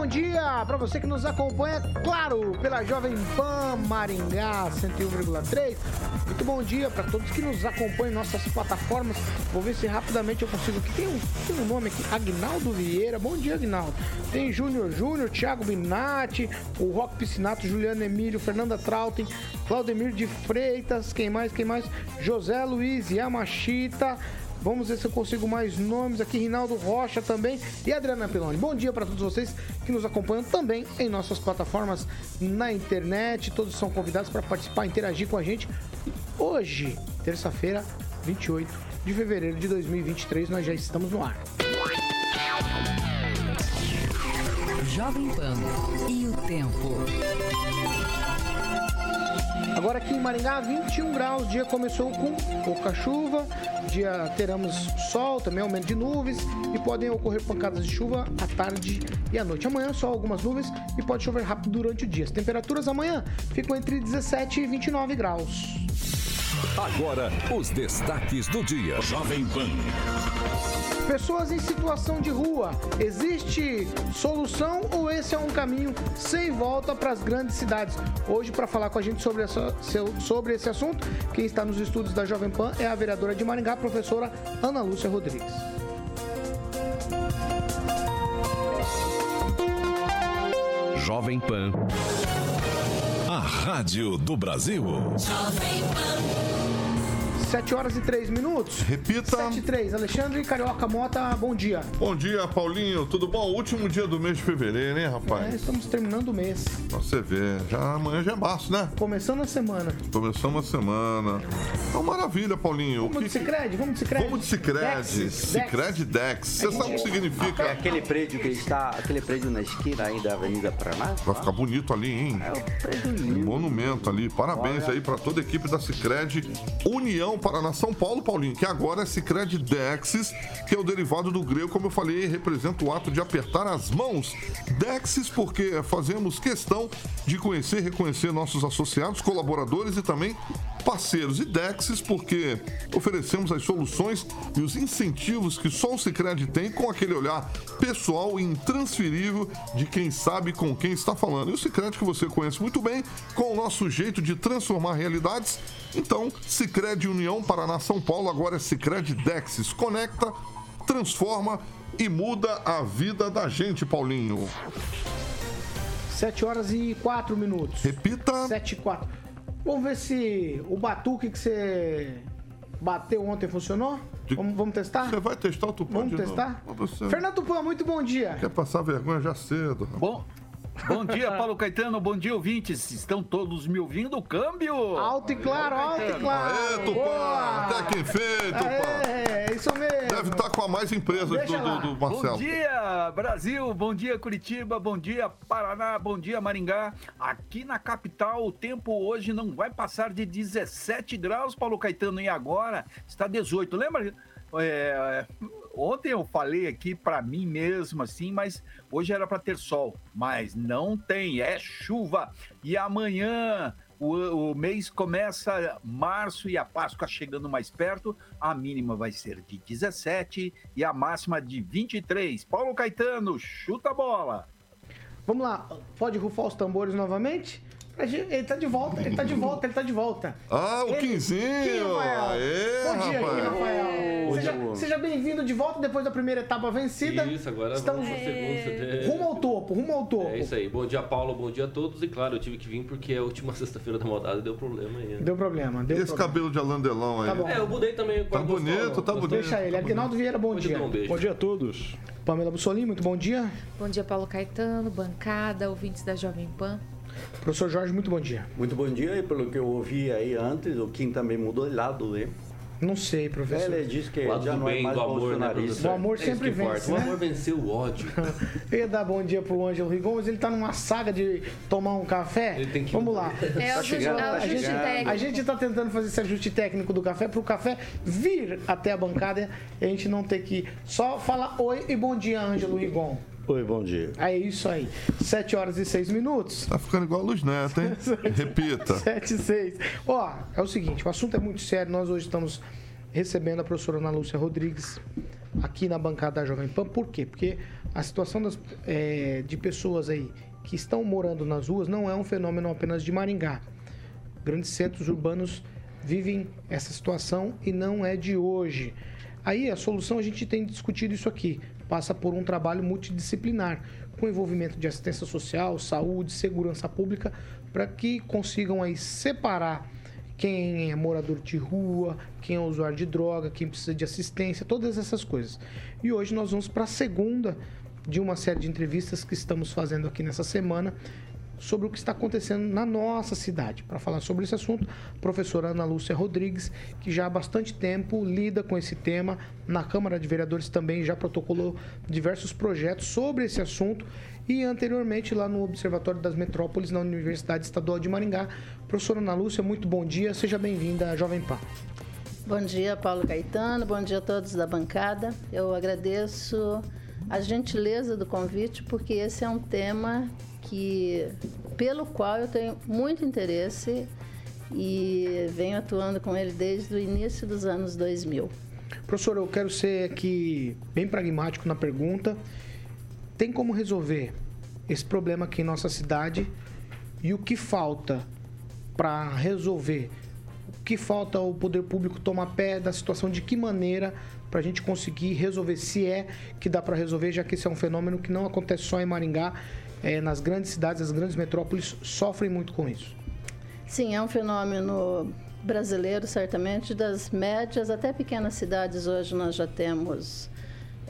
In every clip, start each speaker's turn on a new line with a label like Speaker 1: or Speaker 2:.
Speaker 1: Bom dia para você que nos acompanha, claro, pela Jovem Pan Maringá 101,3. Muito bom dia para todos que nos acompanham em nossas plataformas. Vou ver se rapidamente eu consigo. Aqui tem um, tem um nome aqui, Agnaldo Vieira. Bom dia, Agnaldo. Tem Júnior Júnior, Thiago Binatti, o Rock Piscinato, Juliano Emílio, Fernanda Trautem, Claudemir de Freitas, quem mais, quem mais? José Luiz Yamashita. Vamos ver se eu consigo mais nomes aqui. Rinaldo Rocha também e Adriana Peloni. Bom dia para todos vocês que nos acompanham também em nossas plataformas na internet. Todos são convidados para participar, interagir com a gente. Hoje, terça-feira, 28 de fevereiro de 2023, nós já estamos no ar.
Speaker 2: Jovem Pan e o tempo.
Speaker 1: Agora aqui em Maringá, 21 graus. O dia começou com pouca chuva. Dia teremos sol, também aumento de nuvens e podem ocorrer pancadas de chuva à tarde e à noite. Amanhã só algumas nuvens e pode chover rápido durante o dia. As temperaturas amanhã ficam entre 17 e 29 graus.
Speaker 3: Agora, os destaques do dia. Jovem Pan.
Speaker 1: Pessoas em situação de rua, existe solução ou esse é um caminho sem volta para as grandes cidades? Hoje, para falar com a gente sobre, essa, sobre esse assunto, quem está nos estudos da Jovem Pan é a vereadora de Maringá, professora Ana Lúcia Rodrigues.
Speaker 3: Jovem Pan. A Rádio do Brasil.
Speaker 4: Jovem Pan.
Speaker 1: 7 horas e 3 minutos.
Speaker 5: Repita.
Speaker 1: 7 e 3. Alexandre Carioca Mota, bom dia.
Speaker 5: Bom dia, Paulinho. Tudo bom? Último dia do mês de fevereiro, hein, rapaz?
Speaker 1: É, estamos terminando o mês.
Speaker 5: Você vê, já amanhã já é março, né?
Speaker 1: Começando a semana.
Speaker 5: Começamos a semana. Então, maravilha, Paulinho.
Speaker 1: Vamos de Cicred? Vamos de Cicred?
Speaker 5: Vamos de Cicred. Cicred Dex. Você sabe o que significa?
Speaker 6: É aquele prédio que está, aquele prédio na esquina aí da Avenida Paraná?
Speaker 5: Vai ficar bonito ali, hein?
Speaker 6: É um prédio
Speaker 5: Um
Speaker 6: lindo.
Speaker 5: monumento ali. Parabéns
Speaker 6: Olha.
Speaker 5: aí para toda a equipe da Cicred União Paraná São Paulo, Paulinho, que agora é Cicred Dexis, que é o derivado do grego, como eu falei, representa o ato de apertar as mãos. Dexis porque fazemos questão de conhecer reconhecer nossos associados, colaboradores e também parceiros. E Dexis porque oferecemos as soluções e os incentivos que só o Cicred tem com aquele olhar pessoal e intransferível de quem sabe com quem está falando. E o Cicred que você conhece muito bem, com o nosso jeito de transformar realidades. Então, Cicred União Paraná São Paulo agora é Cicred Dexis. Conecta, transforma e muda a vida da gente, Paulinho.
Speaker 1: 7 horas e 4 minutos.
Speaker 5: Repita.
Speaker 1: 7 e 4. Vamos ver se o batuque que você bateu ontem funcionou?
Speaker 5: De-
Speaker 1: Vamos, vamos testar?
Speaker 5: Você vai testar o Tupã
Speaker 1: Vamos
Speaker 5: de novo?
Speaker 1: testar? Fernando Tupan, muito bom dia.
Speaker 5: quer passar vergonha já cedo.
Speaker 7: Bom, bom dia, Paulo Caetano. Bom dia, ouvintes. Estão todos me ouvindo? Câmbio!
Speaker 1: Alto e claro, alto e claro.
Speaker 5: Aê, Tupã! Até quem fez, Tupã!
Speaker 1: É, isso mesmo.
Speaker 5: Deve estar com a mais empresas do, do, do
Speaker 7: Bom
Speaker 5: Marcelo.
Speaker 7: dia, Brasil! Bom dia, Curitiba! Bom dia, Paraná! Bom dia, Maringá! Aqui na capital, o tempo hoje não vai passar de 17 graus, Paulo Caetano, e agora está 18. Lembra? é, ontem eu falei aqui para mim mesmo assim, mas hoje era para ter sol, mas não tem, é chuva. E amanhã o, o mês começa março e a Páscoa chegando mais perto, a mínima vai ser de 17 e a máxima de 23. Paulo Caetano, chuta a bola.
Speaker 1: Vamos lá, pode rufar os tambores novamente? Ele tá de volta, ele tá de volta, ele tá de volta.
Speaker 5: Ah, o
Speaker 1: Ele-
Speaker 5: Quinzinho!
Speaker 1: Rafael.
Speaker 5: Aê,
Speaker 1: Bom dia, Kim
Speaker 5: rapaz!
Speaker 1: Rafael. Seja, seja bem-vindo de volta depois da primeira etapa vencida.
Speaker 8: Isso, agora
Speaker 1: Estamos
Speaker 8: vamos pro segundo. CT.
Speaker 1: rumo ao topo, rumo ao topo.
Speaker 8: É isso aí. Bom dia, Paulo. Bom dia a todos. E claro, eu tive que vir porque a última sexta-feira da modada deu problema aí. né?
Speaker 1: Deu problema,
Speaker 5: E
Speaker 1: deu
Speaker 5: esse
Speaker 1: problema.
Speaker 5: cabelo de Alain Delon aí?
Speaker 1: Tá bom.
Speaker 8: É, eu mudei também.
Speaker 5: Tá bonito, tá bonito.
Speaker 1: Deixa ele. Aguinaldo Vieira, bom
Speaker 8: Pode
Speaker 1: dia.
Speaker 8: um beijo.
Speaker 9: Bom dia a todos.
Speaker 1: Pamela Bussolini, muito bom dia.
Speaker 10: Bom dia, Paulo Caetano, bancada, ouvintes da Jovem Pan.
Speaker 1: Professor Jorge, muito bom dia.
Speaker 6: Muito bom dia, e pelo que eu ouvi aí antes, o Kim também mudou de lado, né?
Speaker 1: Não sei, professor.
Speaker 6: Ele disse que
Speaker 8: O lado
Speaker 6: já não é
Speaker 8: bem,
Speaker 6: mais
Speaker 8: do amor, né?
Speaker 1: O amor
Speaker 8: É
Speaker 1: sempre vence,
Speaker 8: O
Speaker 1: né?
Speaker 8: amor venceu o ódio.
Speaker 1: Eu ia dar bom dia pro Ângelo Rigon, mas ele tá numa saga de tomar um café.
Speaker 8: Ele tem que-
Speaker 1: Vamos lá.
Speaker 10: É o
Speaker 6: chegando,
Speaker 10: ajuste,
Speaker 6: tá
Speaker 10: ajuste técnico.
Speaker 1: A gente tá tentando fazer esse ajuste técnico do café pro café vir até a bancada e a gente não ter que só falar oi e bom dia, Ângelo Rigon.
Speaker 6: Oi, bom dia.
Speaker 1: É isso aí. 7 horas e 6 minutos.
Speaker 5: Tá ficando igual a Luz Neto, hein? Repita.
Speaker 1: 7 e 6. Ó, é o seguinte, o assunto é muito sério. Nós hoje estamos recebendo a professora Ana Lúcia Rodrigues aqui na bancada da Jovem Pan. Por quê? Porque a situação das, é, de pessoas aí que estão morando nas ruas não é um fenômeno apenas de Maringá. Grandes centros urbanos vivem essa situação e não é de hoje. Aí a solução a gente tem discutido isso aqui, passa por um trabalho multidisciplinar, com envolvimento de assistência social, saúde, segurança pública, para que consigam aí separar quem é morador de rua, quem é usuário de droga, quem precisa de assistência, todas essas coisas. E hoje nós vamos para a segunda de uma série de entrevistas que estamos fazendo aqui nessa semana sobre o que está acontecendo na nossa cidade. Para falar sobre esse assunto, professora Ana Lúcia Rodrigues, que já há bastante tempo lida com esse tema, na Câmara de Vereadores também já protocolou diversos projetos sobre esse assunto e anteriormente lá no Observatório das Metrópoles, na Universidade Estadual de Maringá. Professora Ana Lúcia, muito bom dia, seja bem-vinda à Jovem Pan.
Speaker 9: Bom dia, Paulo Caetano. Bom dia a todos da bancada. Eu agradeço a gentileza do convite, porque esse é um tema que, pelo qual eu tenho muito interesse e venho atuando com ele desde o início dos anos 2000.
Speaker 1: Professor, eu quero ser aqui bem pragmático na pergunta. Tem como resolver esse problema aqui em nossa cidade e o que falta para resolver? O que falta o poder público tomar pé da situação? De que maneira para a gente conseguir resolver? Se é que dá para resolver, já que esse é um fenômeno que não acontece só em Maringá, é, nas grandes cidades, as grandes metrópoles sofrem muito com isso.
Speaker 9: Sim, é um fenômeno brasileiro, certamente, das médias até pequenas cidades. Hoje nós já temos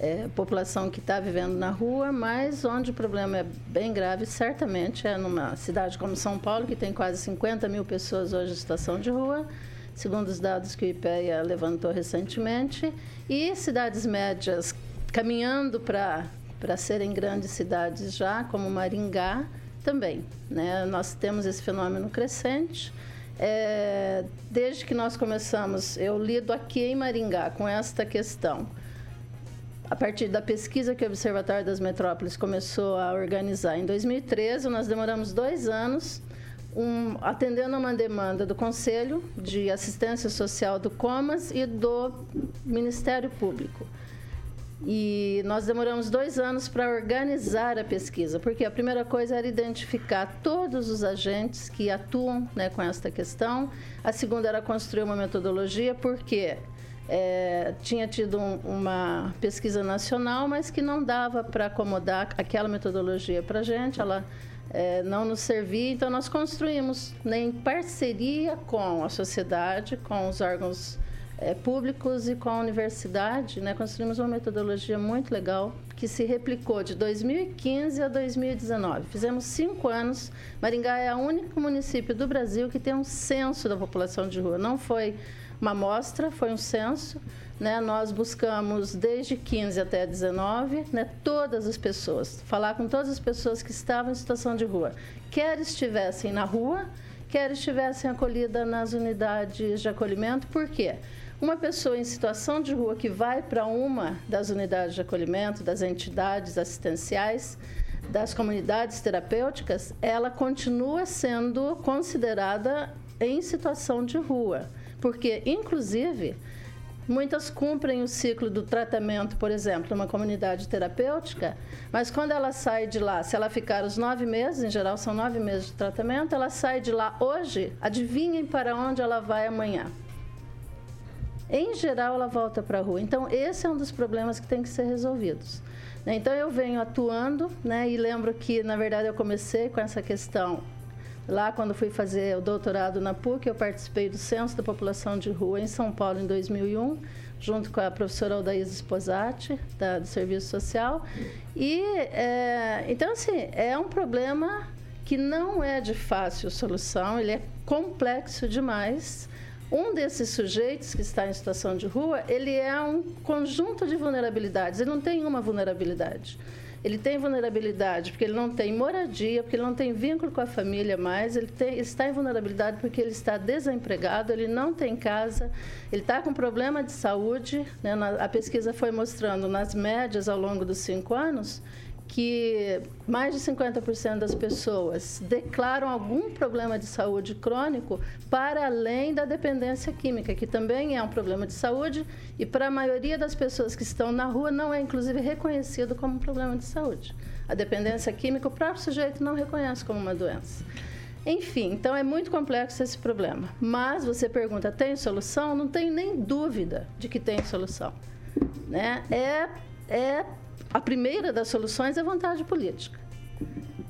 Speaker 9: é, população que está vivendo na rua, mas onde o problema é bem grave, certamente, é numa cidade como São Paulo, que tem quase 50 mil pessoas hoje em situação de rua, segundo os dados que o IPEA levantou recentemente, e cidades médias caminhando para para serem grandes cidades já, como Maringá, também. Né? Nós temos esse fenômeno crescente. É, desde que nós começamos, eu lido aqui em Maringá com esta questão. A partir da pesquisa que o Observatório das Metrópoles começou a organizar em 2013, nós demoramos dois anos um, atendendo a uma demanda do Conselho de Assistência Social do Comas e do Ministério Público. E nós demoramos dois anos para organizar a pesquisa, porque a primeira coisa era identificar todos os agentes que atuam né, com esta questão. A segunda era construir uma metodologia, porque é, tinha tido um, uma pesquisa nacional, mas que não dava para acomodar aquela metodologia para a gente, ela é, não nos servia. Então, nós construímos, né, em parceria com a sociedade, com os órgãos é, públicos e com a universidade, né, construímos uma metodologia muito legal que se replicou de 2015 a 2019. Fizemos cinco anos. Maringá é o único município do Brasil que tem um censo da população de rua. Não foi uma amostra, foi um censo. Né? Nós buscamos desde 15 até 19, né, todas as pessoas, falar com todas as pessoas que estavam em situação de rua, quer estivessem na rua, quer estivessem acolhidas nas unidades de acolhimento. Por quê? Uma pessoa em situação de rua que vai para uma das unidades de acolhimento, das entidades assistenciais, das comunidades terapêuticas, ela continua sendo considerada em situação de rua. Porque, inclusive, muitas cumprem o ciclo do tratamento, por exemplo, numa comunidade terapêutica, mas quando ela sai de lá, se ela ficar os nove meses, em geral são nove meses de tratamento, ela sai de lá hoje, adivinhem para onde ela vai amanhã em geral ela volta para a rua. Então, esse é um dos problemas que tem que ser resolvidos. Então, eu venho atuando, né, e lembro que, na verdade, eu comecei com essa questão lá quando fui fazer o doutorado na PUC, eu participei do Censo da População de Rua em São Paulo em 2001, junto com a professora Aldaísa Sposati, da, do Serviço Social. E, é, então, assim, é um problema que não é de fácil solução, ele é complexo demais, Um desses sujeitos que está em situação de rua, ele é um conjunto de vulnerabilidades, ele não tem uma vulnerabilidade. Ele tem vulnerabilidade porque ele não tem moradia, porque ele não tem vínculo com a família mais, ele tem, está em vulnerabilidade porque ele está desempregado, ele não tem casa, ele está com problema de saúde. Né? a pesquisa foi mostrando nas médias ao longo dos cinco anos que mais de 50% das pessoas declaram algum problema de saúde crônico para além da dependência química, que também é um problema de saúde e para a maioria das pessoas que estão na rua não é inclusive reconhecido como um problema de saúde. A dependência química o próprio sujeito não reconhece como uma doença. Enfim, então é muito complexo esse problema. Mas você pergunta, tem solução? Não tem nem dúvida de que tem solução. Né? É, é a primeira das soluções é vontade política.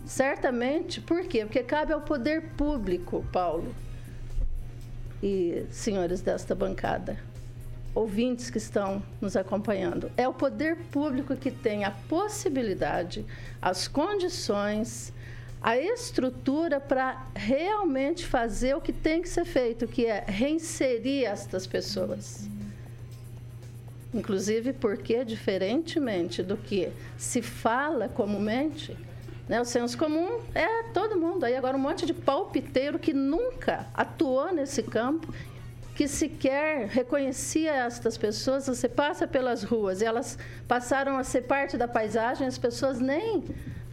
Speaker 9: Certamente, por quê? Porque cabe ao poder público, Paulo e senhores desta bancada, ouvintes que estão nos acompanhando, é o poder público que tem a possibilidade, as condições, a estrutura para realmente fazer o que tem que ser feito, que é reinserir estas pessoas. Inclusive porque, diferentemente do que se fala comumente, né, o senso comum é todo mundo. Aí agora um monte de palpiteiro que nunca atuou nesse campo, que sequer reconhecia estas pessoas. Você passa pelas ruas e elas passaram a ser parte da paisagem, as pessoas nem,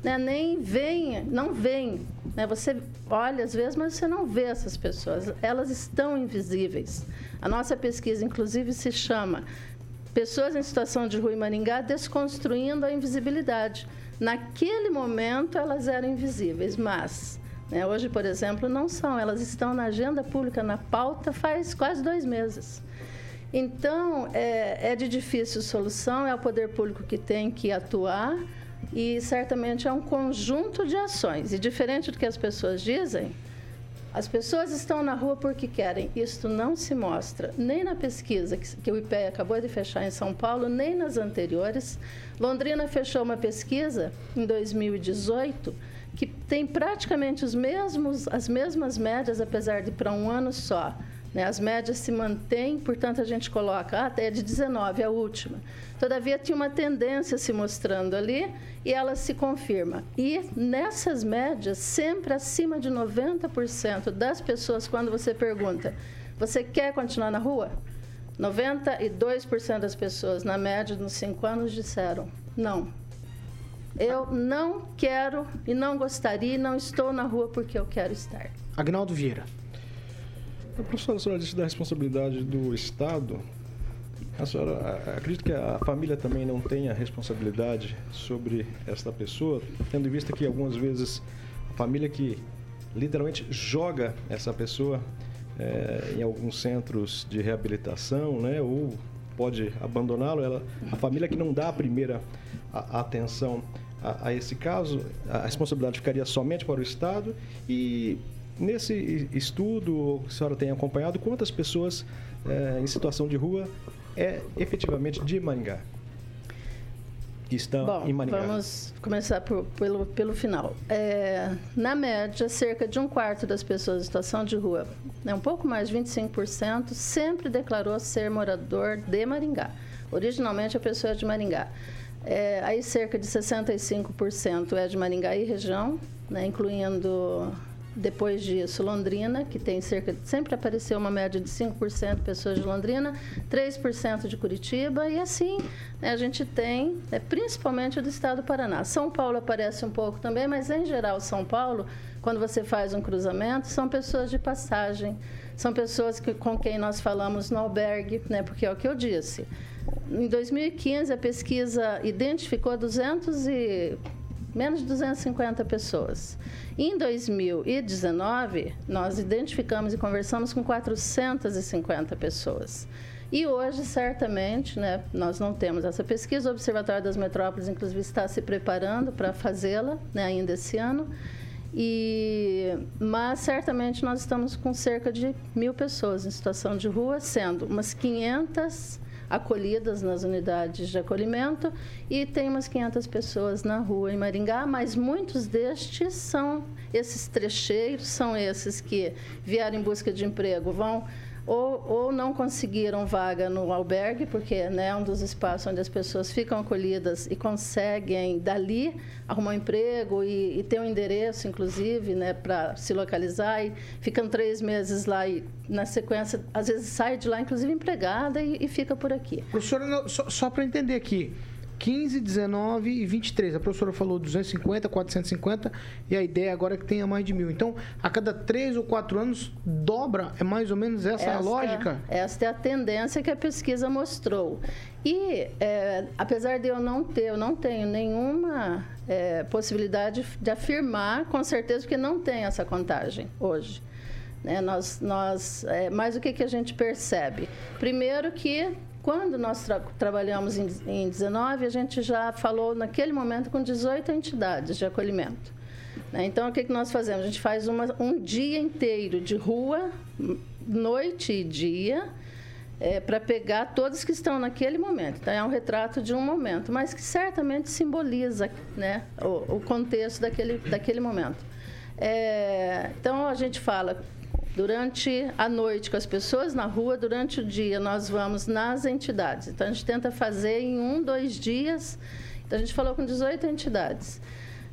Speaker 9: né, nem veem, não veem. Né? Você olha às vezes, mas você não vê essas pessoas. Elas estão invisíveis. A nossa pesquisa, inclusive, se chama pessoas em situação de rua em Maringá desconstruindo a invisibilidade. Naquele momento elas eram invisíveis, mas né, hoje, por exemplo, não são. Elas estão na agenda pública, na pauta, faz quase dois meses. Então, é, é de difícil solução, é o poder público que tem que atuar e certamente é um conjunto de ações. E diferente do que as pessoas dizem, as pessoas estão na rua porque querem. Isto não se mostra nem na pesquisa que, que o IPE acabou de fechar em São Paulo, nem nas anteriores. Londrina fechou uma pesquisa em 2018 que tem praticamente os mesmos, as mesmas médias, apesar de para um ano só. Né? As médias se mantêm, portanto, a gente coloca, ah, até de 19, a última. Todavia, tinha uma tendência se mostrando ali e ela se confirma. E nessas médias, sempre acima de 90% das pessoas, quando você pergunta, você quer continuar na rua? 92% das pessoas, na média, nos cinco anos, disseram não. Eu não quero e não gostaria e não estou na rua porque eu quero estar.
Speaker 1: Agnaldo Vieira.
Speaker 11: Professora, a senhora disse da responsabilidade do Estado. A senhora acredita que a família também não tenha responsabilidade sobre esta pessoa, tendo em vista que algumas vezes a família que literalmente joga essa pessoa é, em alguns centros de reabilitação, né, ou pode abandoná-lo, ela, a família que não dá a primeira a, a atenção a, a, esse caso, a responsabilidade ficaria somente para o Estado e Nesse estudo que a senhora tem acompanhado, quantas pessoas é, em situação de rua é efetivamente de Maringá? estão
Speaker 9: Bom,
Speaker 11: em Maringá?
Speaker 9: Vamos começar por, pelo, pelo final. É, na média, cerca de um quarto das pessoas em situação de rua, né, um pouco mais de 25%, sempre declarou ser morador de Maringá. Originalmente, a pessoa é de Maringá. É, aí, cerca de 65% é de Maringá e região, né, incluindo depois disso, Londrina, que tem cerca de, sempre apareceu uma média de 5% de pessoas de Londrina, 3% de Curitiba, e assim né, a gente tem, né, principalmente do estado do Paraná. São Paulo aparece um pouco também, mas em geral, São Paulo, quando você faz um cruzamento, são pessoas de passagem, são pessoas que, com quem nós falamos no albergue, né, porque é o que eu disse. Em 2015, a pesquisa identificou 200 e menos de 250 pessoas. Em 2019, nós identificamos e conversamos com 450 pessoas. E hoje, certamente, né, nós não temos essa pesquisa, o Observatório das Metrópoles, inclusive, está se preparando para fazê-la né, ainda esse ano. E, mas certamente nós estamos com cerca de mil pessoas em situação de rua, sendo umas 500 acolhidas nas unidades de acolhimento e tem umas 500 pessoas na rua em Maringá, mas muitos destes são esses trecheiros, são esses que vieram em busca de emprego, vão ou, ou não conseguiram vaga no albergue, porque né, é um dos espaços onde as pessoas ficam acolhidas e conseguem dali arrumar um emprego e, e ter um endereço, inclusive, né, para se localizar e ficam três meses lá e na sequência às vezes sai de lá, inclusive empregada e, e fica por aqui.
Speaker 1: Professora, só, só para entender aqui, 15, 19 e 23. A professora falou 250, 450 e a ideia agora é que tenha mais de mil. Então, a cada três ou quatro anos, dobra. É mais ou menos essa, a lógica?
Speaker 9: Esta é a tendência que a pesquisa mostrou. E, é, apesar de eu não ter, eu não tenho nenhuma é, possibilidade de afirmar com certeza que não tem essa contagem hoje. Né? Nós, nós, é, mas o que, que a gente percebe? Primeiro que quando nós tra trabalhamos em, em 19, a gente já falou naquele momento com 18 entidades de acolhimento. Né? Então, o que, que nós fazemos? A gente faz uma, um dia inteiro de rua, noite e dia, é, para pegar todos que estão naquele momento. Então, é um retrato de um momento, mas que certamente simboliza né, o, o contexto daquele, daquele momento. É, então, a gente fala durante a noite com as pessoas na rua, durante o dia nós vamos nas entidades. Então a gente tenta fazer em um, dois dias. Então a gente falou com 18 entidades.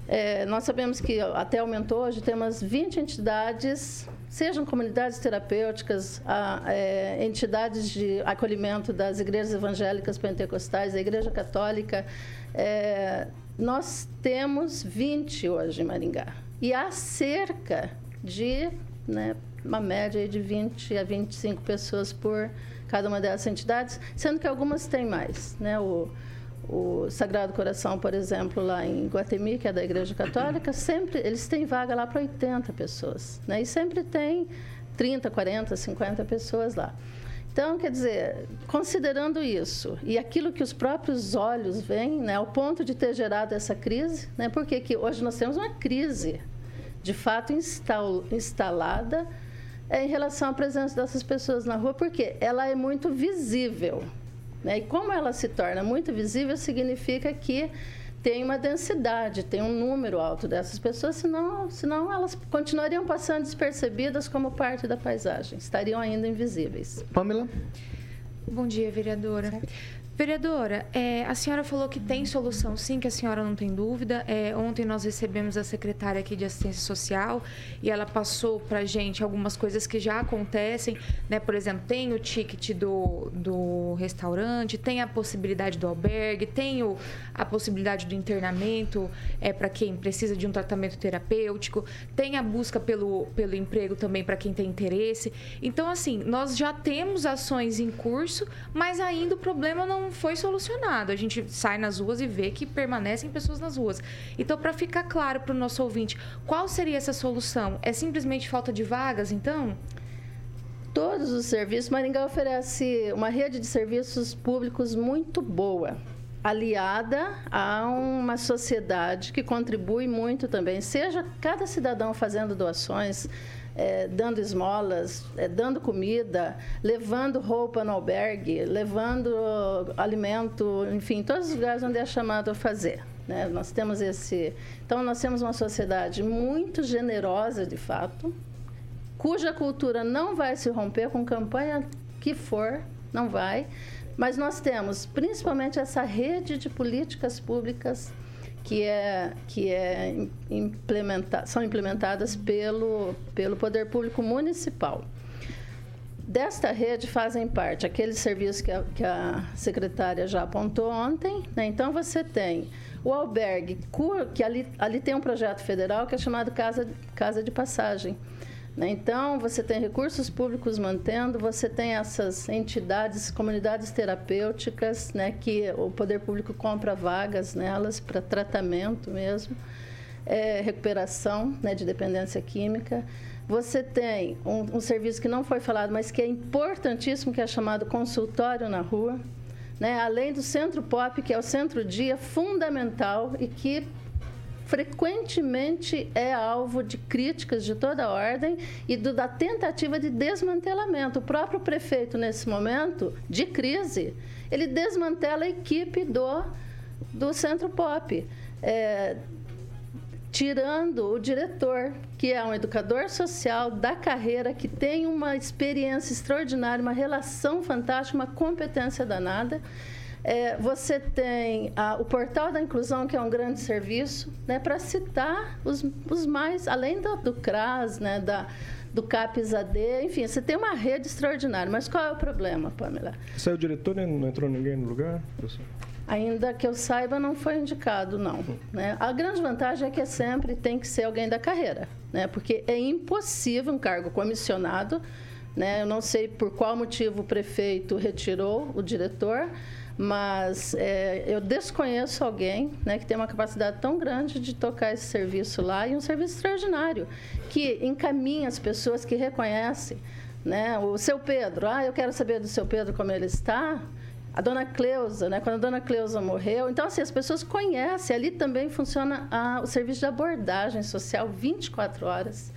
Speaker 9: É, nós sabemos que até aumentou, hoje temos 20 entidades, sejam comunidades terapêuticas, a, é, entidades de acolhimento das igrejas evangélicas pentecostais, da Igreja Católica. É, nós temos 20 hoje em Maringá. E há cerca de né, uma média de 20 a 25 pessoas por cada uma dessas entidades, sendo que algumas têm mais. Né? O, o Sagrado Coração, por exemplo, lá em Guatemi, que é da Igreja Católica, sempre eles têm vaga lá para 80 pessoas. Né? E sempre tem 30, 40, 50 pessoas lá. Então, quer dizer, considerando isso e aquilo que os próprios olhos veem, né, ao ponto de ter gerado essa crise, né, porque que hoje nós temos uma crise de fato instal, instalada é em relação à presença dessas pessoas na rua, porque ela é muito visível. Né? E como ela se torna muito visível, significa que tem uma densidade, tem um número alto dessas pessoas, senão, senão elas continuariam passando despercebidas como parte da paisagem, estariam ainda invisíveis.
Speaker 1: Pamela?
Speaker 10: Bom dia, vereadora. Vereadora, é, a senhora falou que tem solução, sim, que a senhora não tem dúvida. É, ontem nós recebemos a secretária aqui de assistência social e ela passou para a gente algumas coisas que já acontecem, né? Por exemplo, tem o ticket do, do restaurante, tem a possibilidade do albergue, tem o, a possibilidade do internamento é, para quem precisa de um tratamento terapêutico, tem a busca pelo, pelo emprego também para quem tem interesse. Então, assim, nós já temos ações em curso, mas ainda o problema não foi solucionado. A gente sai nas ruas e vê que permanecem pessoas nas ruas. Então, para ficar claro para o nosso ouvinte, qual seria essa solução? É simplesmente falta de vagas, então?
Speaker 9: Todos os serviços. Maringá oferece uma rede de serviços públicos muito boa aliada a uma sociedade que contribui muito também, seja cada cidadão fazendo doações, é, dando esmolas, é, dando comida, levando roupa no albergue, levando alimento, enfim, todos os lugares onde é chamado a fazer. Né? Nós temos esse. Então, nós temos uma sociedade muito generosa, de fato, cuja cultura não vai se romper com campanha que for, não vai. Mas nós temos principalmente essa rede de políticas públicas que, é, que é implementa, são implementadas pelo, pelo Poder Público Municipal. Desta rede fazem parte aqueles serviços que a, que a secretária já apontou ontem. Né? Então, você tem o albergue, que ali, ali tem um projeto federal que é chamado Casa, Casa de Passagem? Então, você tem recursos públicos mantendo, você tem essas entidades, comunidades terapêuticas, né, que o poder público compra vagas nelas para tratamento mesmo, é, recuperação né, de dependência química. Você tem um, um serviço que não foi falado, mas que é importantíssimo, que é chamado consultório na rua. Né? Além do centro POP, que é o centro-dia fundamental e que frequentemente é alvo de críticas de toda ordem e do, da tentativa de desmantelamento. O próprio prefeito, nesse momento de crise, ele desmantela a equipe do, do Centro Pop. É, tirando o diretor, que é um educador social da carreira, que tem uma experiência extraordinária, uma relação fantástica, uma competência danada. É, você tem a, o Portal da Inclusão, que é um grande serviço, né, para citar os, os mais, além do, do CRAS, né, da, do CAPES-AD, enfim, você tem uma rede extraordinária. Mas qual é o problema, Pamela?
Speaker 11: Saiu o diretor e não entrou ninguém no lugar, professor?
Speaker 9: Ainda que eu saiba, não foi indicado, não. Né? A grande vantagem é que sempre tem que ser alguém da carreira, né? porque é impossível um cargo comissionado. Né? Eu não sei por qual motivo o prefeito retirou o diretor, mas é, eu desconheço alguém né, que tem uma capacidade tão grande de tocar esse serviço lá e um serviço extraordinário, que encaminha as pessoas que reconhecem. Né? O seu Pedro, ah, eu quero saber do seu Pedro como ele está. A dona Cleusa, né? quando a dona Cleusa morreu. Então, assim, as pessoas conhecem. Ali também funciona a, o serviço de abordagem social 24 horas.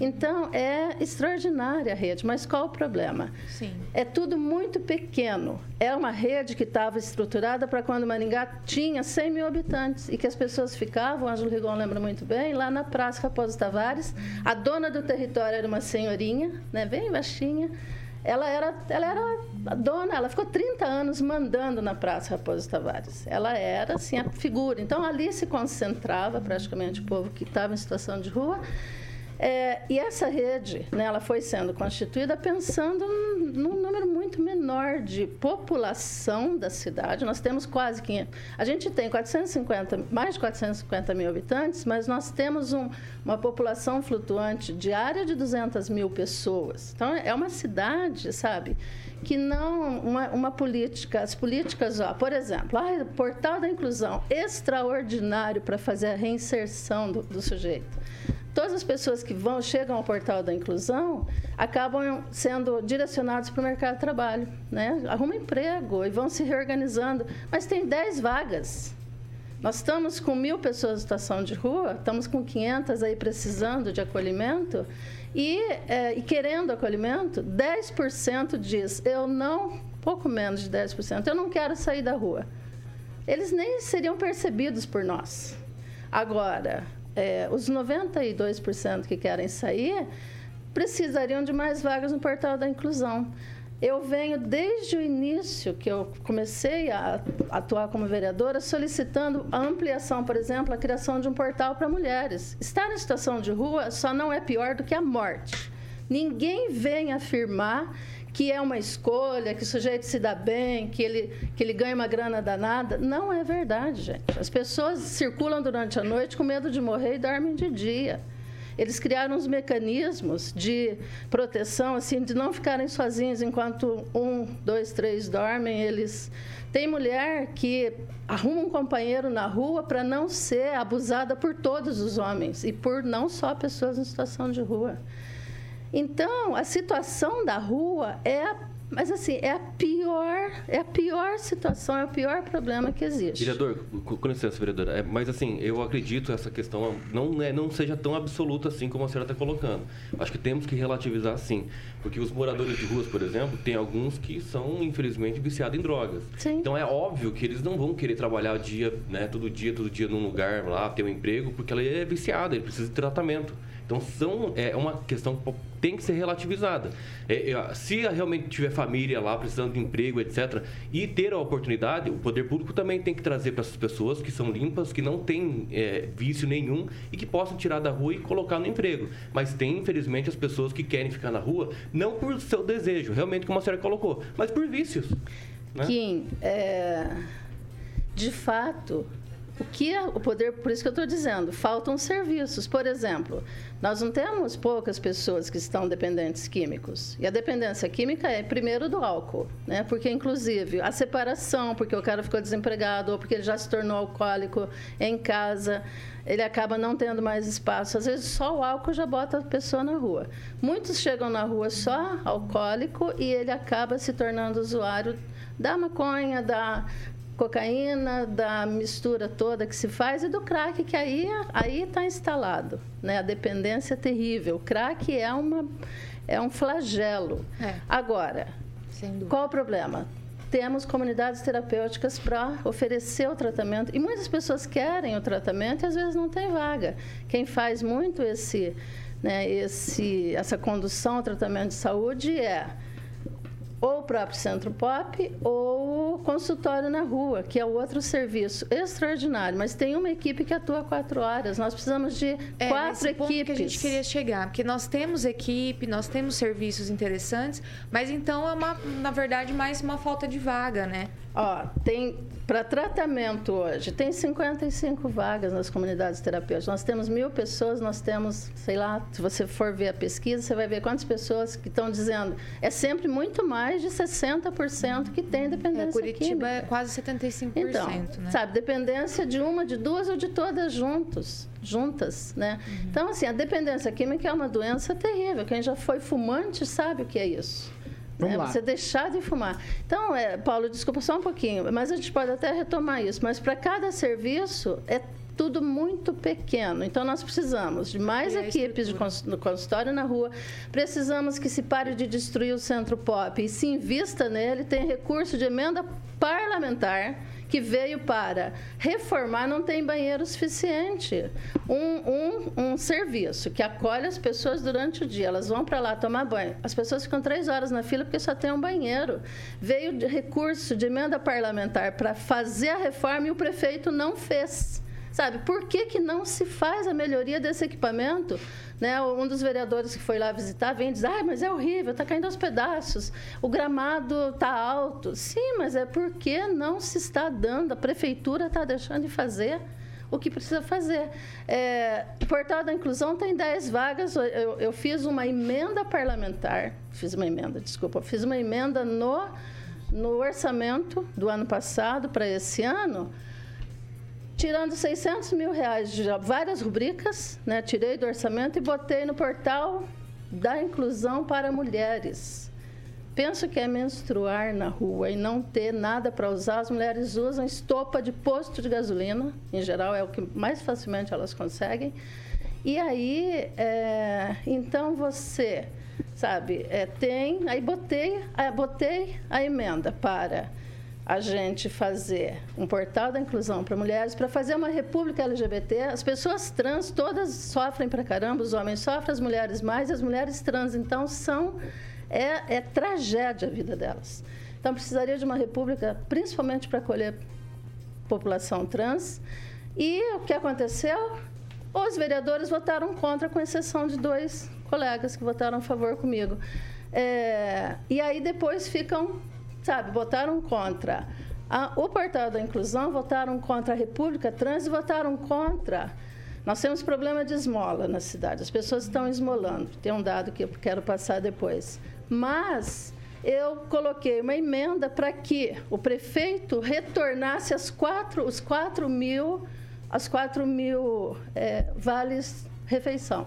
Speaker 9: Então, é extraordinária a rede, mas qual o problema?
Speaker 10: Sim.
Speaker 9: É tudo muito pequeno. É uma rede que estava estruturada para quando Maringá tinha 100 mil habitantes e que as pessoas ficavam, Ângelo Rigon lembra muito bem, lá na Praça Raposo Tavares. A dona do território era uma senhorinha, né, bem baixinha. Ela era, ela era a dona, ela ficou 30 anos mandando na Praça Raposo Tavares. Ela era, assim, a figura. Então, ali se concentrava praticamente o povo que estava em situação de rua é, e essa rede, né, ela foi sendo constituída pensando num número muito menor de população da cidade. Nós temos quase 500. A gente tem 450, mais de 450 mil habitantes, mas nós temos um, uma população flutuante diária de 200 mil pessoas. Então, é uma cidade, sabe? que não uma, uma, política, as políticas, ó, por exemplo, ah, portal da inclusão extraordinário para fazer a reinserção do, do sujeito todas as pessoas que vão chegam ao portal da inclusão acabam sendo direcionados para o mercado de trabalho, né? Arruma emprego e vão se reorganizando, mas tem 10 vagas. Nós estamos com mil pessoas em situação de rua, estamos com 500 aí precisando de acolhimento e, é, e querendo acolhimento, 10% diz, eu não, pouco menos de 10%, eu não quero sair da rua. Eles nem seriam percebidos por nós. Agora, é, os 92% que querem sair precisariam de mais vagas no portal da inclusão. Eu venho desde o início que eu comecei a atuar como vereadora solicitando a ampliação, por exemplo, a criação de um portal para mulheres. Estar em situação de rua só não é pior do que a morte. Ninguém vem afirmar que é uma escolha, que o sujeito se dá bem, que ele, que ele ganha uma grana danada. Não é verdade, gente. As pessoas circulam durante a noite com medo de morrer e dormem de dia. Eles criaram uns mecanismos de proteção, assim, de não ficarem sozinhos enquanto um, dois, três dormem. Eles tem mulher que arruma um companheiro na rua para não ser abusada por todos os homens e por não só pessoas em situação de rua. Então, a situação da rua é a mas assim, é a pior, é a pior situação, é o pior problema que existe.
Speaker 8: Vereador, com licença, vereadora, é, mas assim, eu acredito que essa questão não, é, não seja tão absoluta assim como a senhora está colocando. Acho que temos que relativizar sim. Porque os moradores de ruas, por exemplo, tem alguns que são, infelizmente, viciados em drogas.
Speaker 9: Sim.
Speaker 8: Então é óbvio que eles não vão querer trabalhar dia, né, todo dia, todo dia num lugar lá, ter um emprego, porque ela é viciada, ele precisa de tratamento. Então são, é uma questão que tem que ser relativizada. É, é, se realmente tiver família lá precisando de emprego, etc., e ter a oportunidade, o poder público também tem que trazer para essas pessoas que são limpas, que não têm é, vício nenhum e que possam tirar da rua e colocar no emprego. Mas tem, infelizmente, as pessoas que querem ficar na rua, não por seu desejo, realmente, como a senhora colocou, mas por vícios.
Speaker 9: Né? Kim, é, de fato, o que é o poder, por isso que eu estou dizendo, faltam serviços. Por exemplo, nós não temos poucas pessoas que estão dependentes químicos. E a dependência química é primeiro do álcool, né? Porque inclusive a separação, porque o cara ficou desempregado ou porque ele já se tornou alcoólico em casa, ele acaba não tendo mais espaço. Às vezes só o álcool já bota a pessoa na rua. Muitos chegam na rua só alcoólico e ele acaba se tornando usuário da maconha, da cocaína, da mistura toda que se faz e do crack, que aí aí está instalado. Né? A dependência é terrível. O crack é, uma, é um flagelo.
Speaker 10: É.
Speaker 9: Agora, qual o problema? temos comunidades terapêuticas para oferecer o tratamento. E muitas pessoas querem o tratamento e às vezes não tem vaga. Quem faz muito esse, né, esse, essa condução ao tratamento de saúde é ou o próprio Centro Pop ou o consultório na rua, que é outro serviço extraordinário. Mas tem uma equipe que atua quatro horas. Nós precisamos de
Speaker 10: É,
Speaker 9: quatro equipes.
Speaker 10: que a gente queria chegar, porque nós temos equipe, nós temos serviços interessantes, mas então é uma, na verdade, mais uma falta de vaga, né?
Speaker 9: Ó, tem para tratamento hoje, tem 55 vagas nas comunidades terapêuticas. Nós temos mil pessoas, nós temos, sei lá, se você for ver a pesquisa, você vai ver quantas pessoas que estão dizendo. É sempre muito mais de 60% que tem dependência
Speaker 10: É, Curitiba
Speaker 9: química.
Speaker 10: é quase 75%,
Speaker 9: Então,
Speaker 10: né?
Speaker 9: sabe, dependência de uma, de duas ou de todas juntos, juntas, né?
Speaker 10: Uhum.
Speaker 9: Então, assim, a dependência química é uma doença terrível. Quem já foi fumante sabe o que é isso.
Speaker 1: Vamos
Speaker 9: né?
Speaker 1: lá.
Speaker 9: Você deixar de fumar. Então, é, Paulo, desculpa só um pouquinho, mas a gente pode até retomar isso. Mas para cada serviço é tudo muito pequeno. Então, nós precisamos de mais equipes de cons- no consultório na rua. Precisamos que se pare de destruir o centro pop e se invista nele. Tem recurso de emenda parlamentar que veio para reformar, não tem banheiro suficiente. Um, um, um serviço que acolhe as pessoas durante o dia, elas vão para lá tomar banho. As pessoas ficam três horas na fila porque só tem um banheiro. Veio de recurso de emenda parlamentar para fazer a reforma e o prefeito não fez. Sabe, por que, que não se faz a melhoria desse equipamento? Né? Um dos vereadores que foi lá visitar vem diz: ah, mas é horrível, está caindo aos pedaços, o gramado está alto. Sim, mas é porque não se está dando, a prefeitura está deixando de fazer o que precisa fazer. É, o Portal da Inclusão tem 10 vagas. Eu, eu fiz uma emenda parlamentar, fiz uma emenda, desculpa, fiz uma emenda no, no orçamento do ano passado para esse ano tirando 600 mil reais de várias rubricas, né? tirei do orçamento e botei no portal da inclusão para mulheres. Penso que é menstruar na rua e não ter nada para usar. As mulheres usam estopa de posto de gasolina, em geral é o que mais facilmente elas conseguem. E aí, é, então você, sabe, é, tem. Aí botei, é, botei a emenda para a gente fazer um portal da inclusão para mulheres, para fazer uma república LGBT. As pessoas trans todas sofrem pra caramba, os homens sofrem, as mulheres mais, as mulheres trans, então, são. É, é tragédia a vida delas. Então, precisaria de uma república, principalmente para acolher população trans. E o que aconteceu? Os vereadores votaram contra, com exceção de dois colegas que votaram a favor comigo. É, e aí depois ficam sabe, votaram contra a, o portal da inclusão, votaram contra a República Trans e votaram contra. Nós temos problema de esmola na cidade, as pessoas estão esmolando. Tem um dado que eu quero passar depois. Mas eu coloquei uma emenda para que o prefeito retornasse as quatro, os 4 mil, as 4 mil é, vales refeição,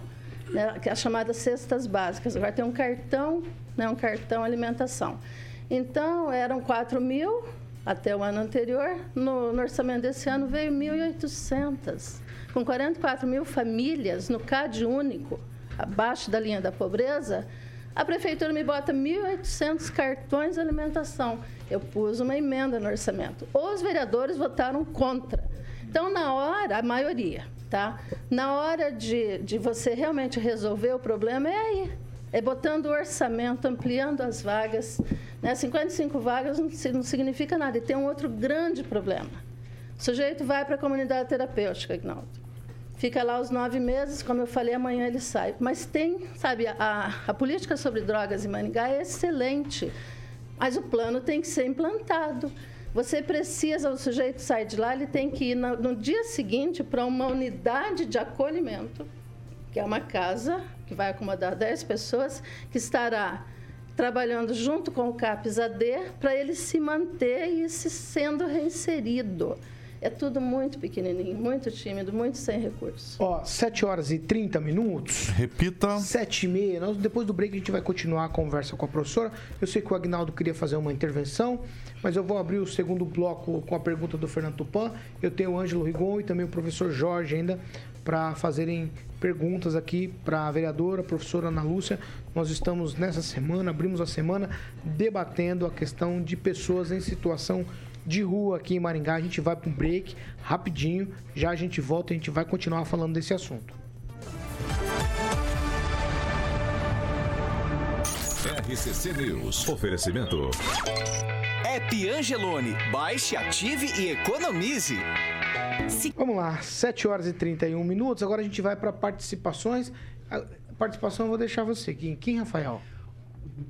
Speaker 9: né, é a chamada cestas básicas. Agora tem um cartão, né, um cartão alimentação. Então, eram 4 mil até o ano anterior. No, no orçamento desse ano veio 1.800. Com 44 mil famílias no CAD único, abaixo da linha da pobreza, a prefeitura me bota 1.800 cartões de alimentação. Eu pus uma emenda no orçamento. Os vereadores votaram contra. Então, na hora, a maioria, tá? Na hora de, de você realmente resolver o problema, é aí. É botando o orçamento, ampliando as vagas. Né? 55 vagas não, significa nada. E tem um outro grande problema. O sujeito vai para a comunidade terapêutica, Ignaldo. Fica lá os nove meses, como eu falei, amanhã ele sai. Mas tem, sabe, a, a política sobre drogas em Maningá é excelente. Mas o plano tem que ser implantado. Você precisa, o sujeito sai de lá, ele tem que ir no, no dia seguinte para uma unidade de acolhimento, que é uma casa que vai acomodar 10 pessoas, que estará trabalhando junto com o CAPES AD para ele se manter e se sendo reinserido. É tudo muito pequenininho, muito tímido, muito sem recursos.
Speaker 1: Ó, 7 horas e 30 minutos.
Speaker 5: Repita.
Speaker 1: 7 e meia. Nós, depois do break a gente vai continuar a conversa com a professora. Eu sei que o Agnaldo queria fazer uma intervenção, mas eu vou abrir o segundo bloco com a pergunta do Fernando Tupan. Eu tenho o Ângelo Rigon e também o professor Jorge ainda para fazerem perguntas aqui para a vereadora, professora Ana Lúcia. Nós estamos nessa semana, abrimos a semana debatendo a questão de pessoas em situação de rua aqui em Maringá. A gente vai para um break rapidinho, já a gente volta e a gente vai continuar falando desse assunto.
Speaker 3: RCC News. Oferecimento.
Speaker 12: App Angelone. Baixe, ative e economize.
Speaker 1: Vamos lá, 7 horas e 31 minutos. Agora a gente vai para participações. A participação eu vou deixar você. Quem, quem Rafael?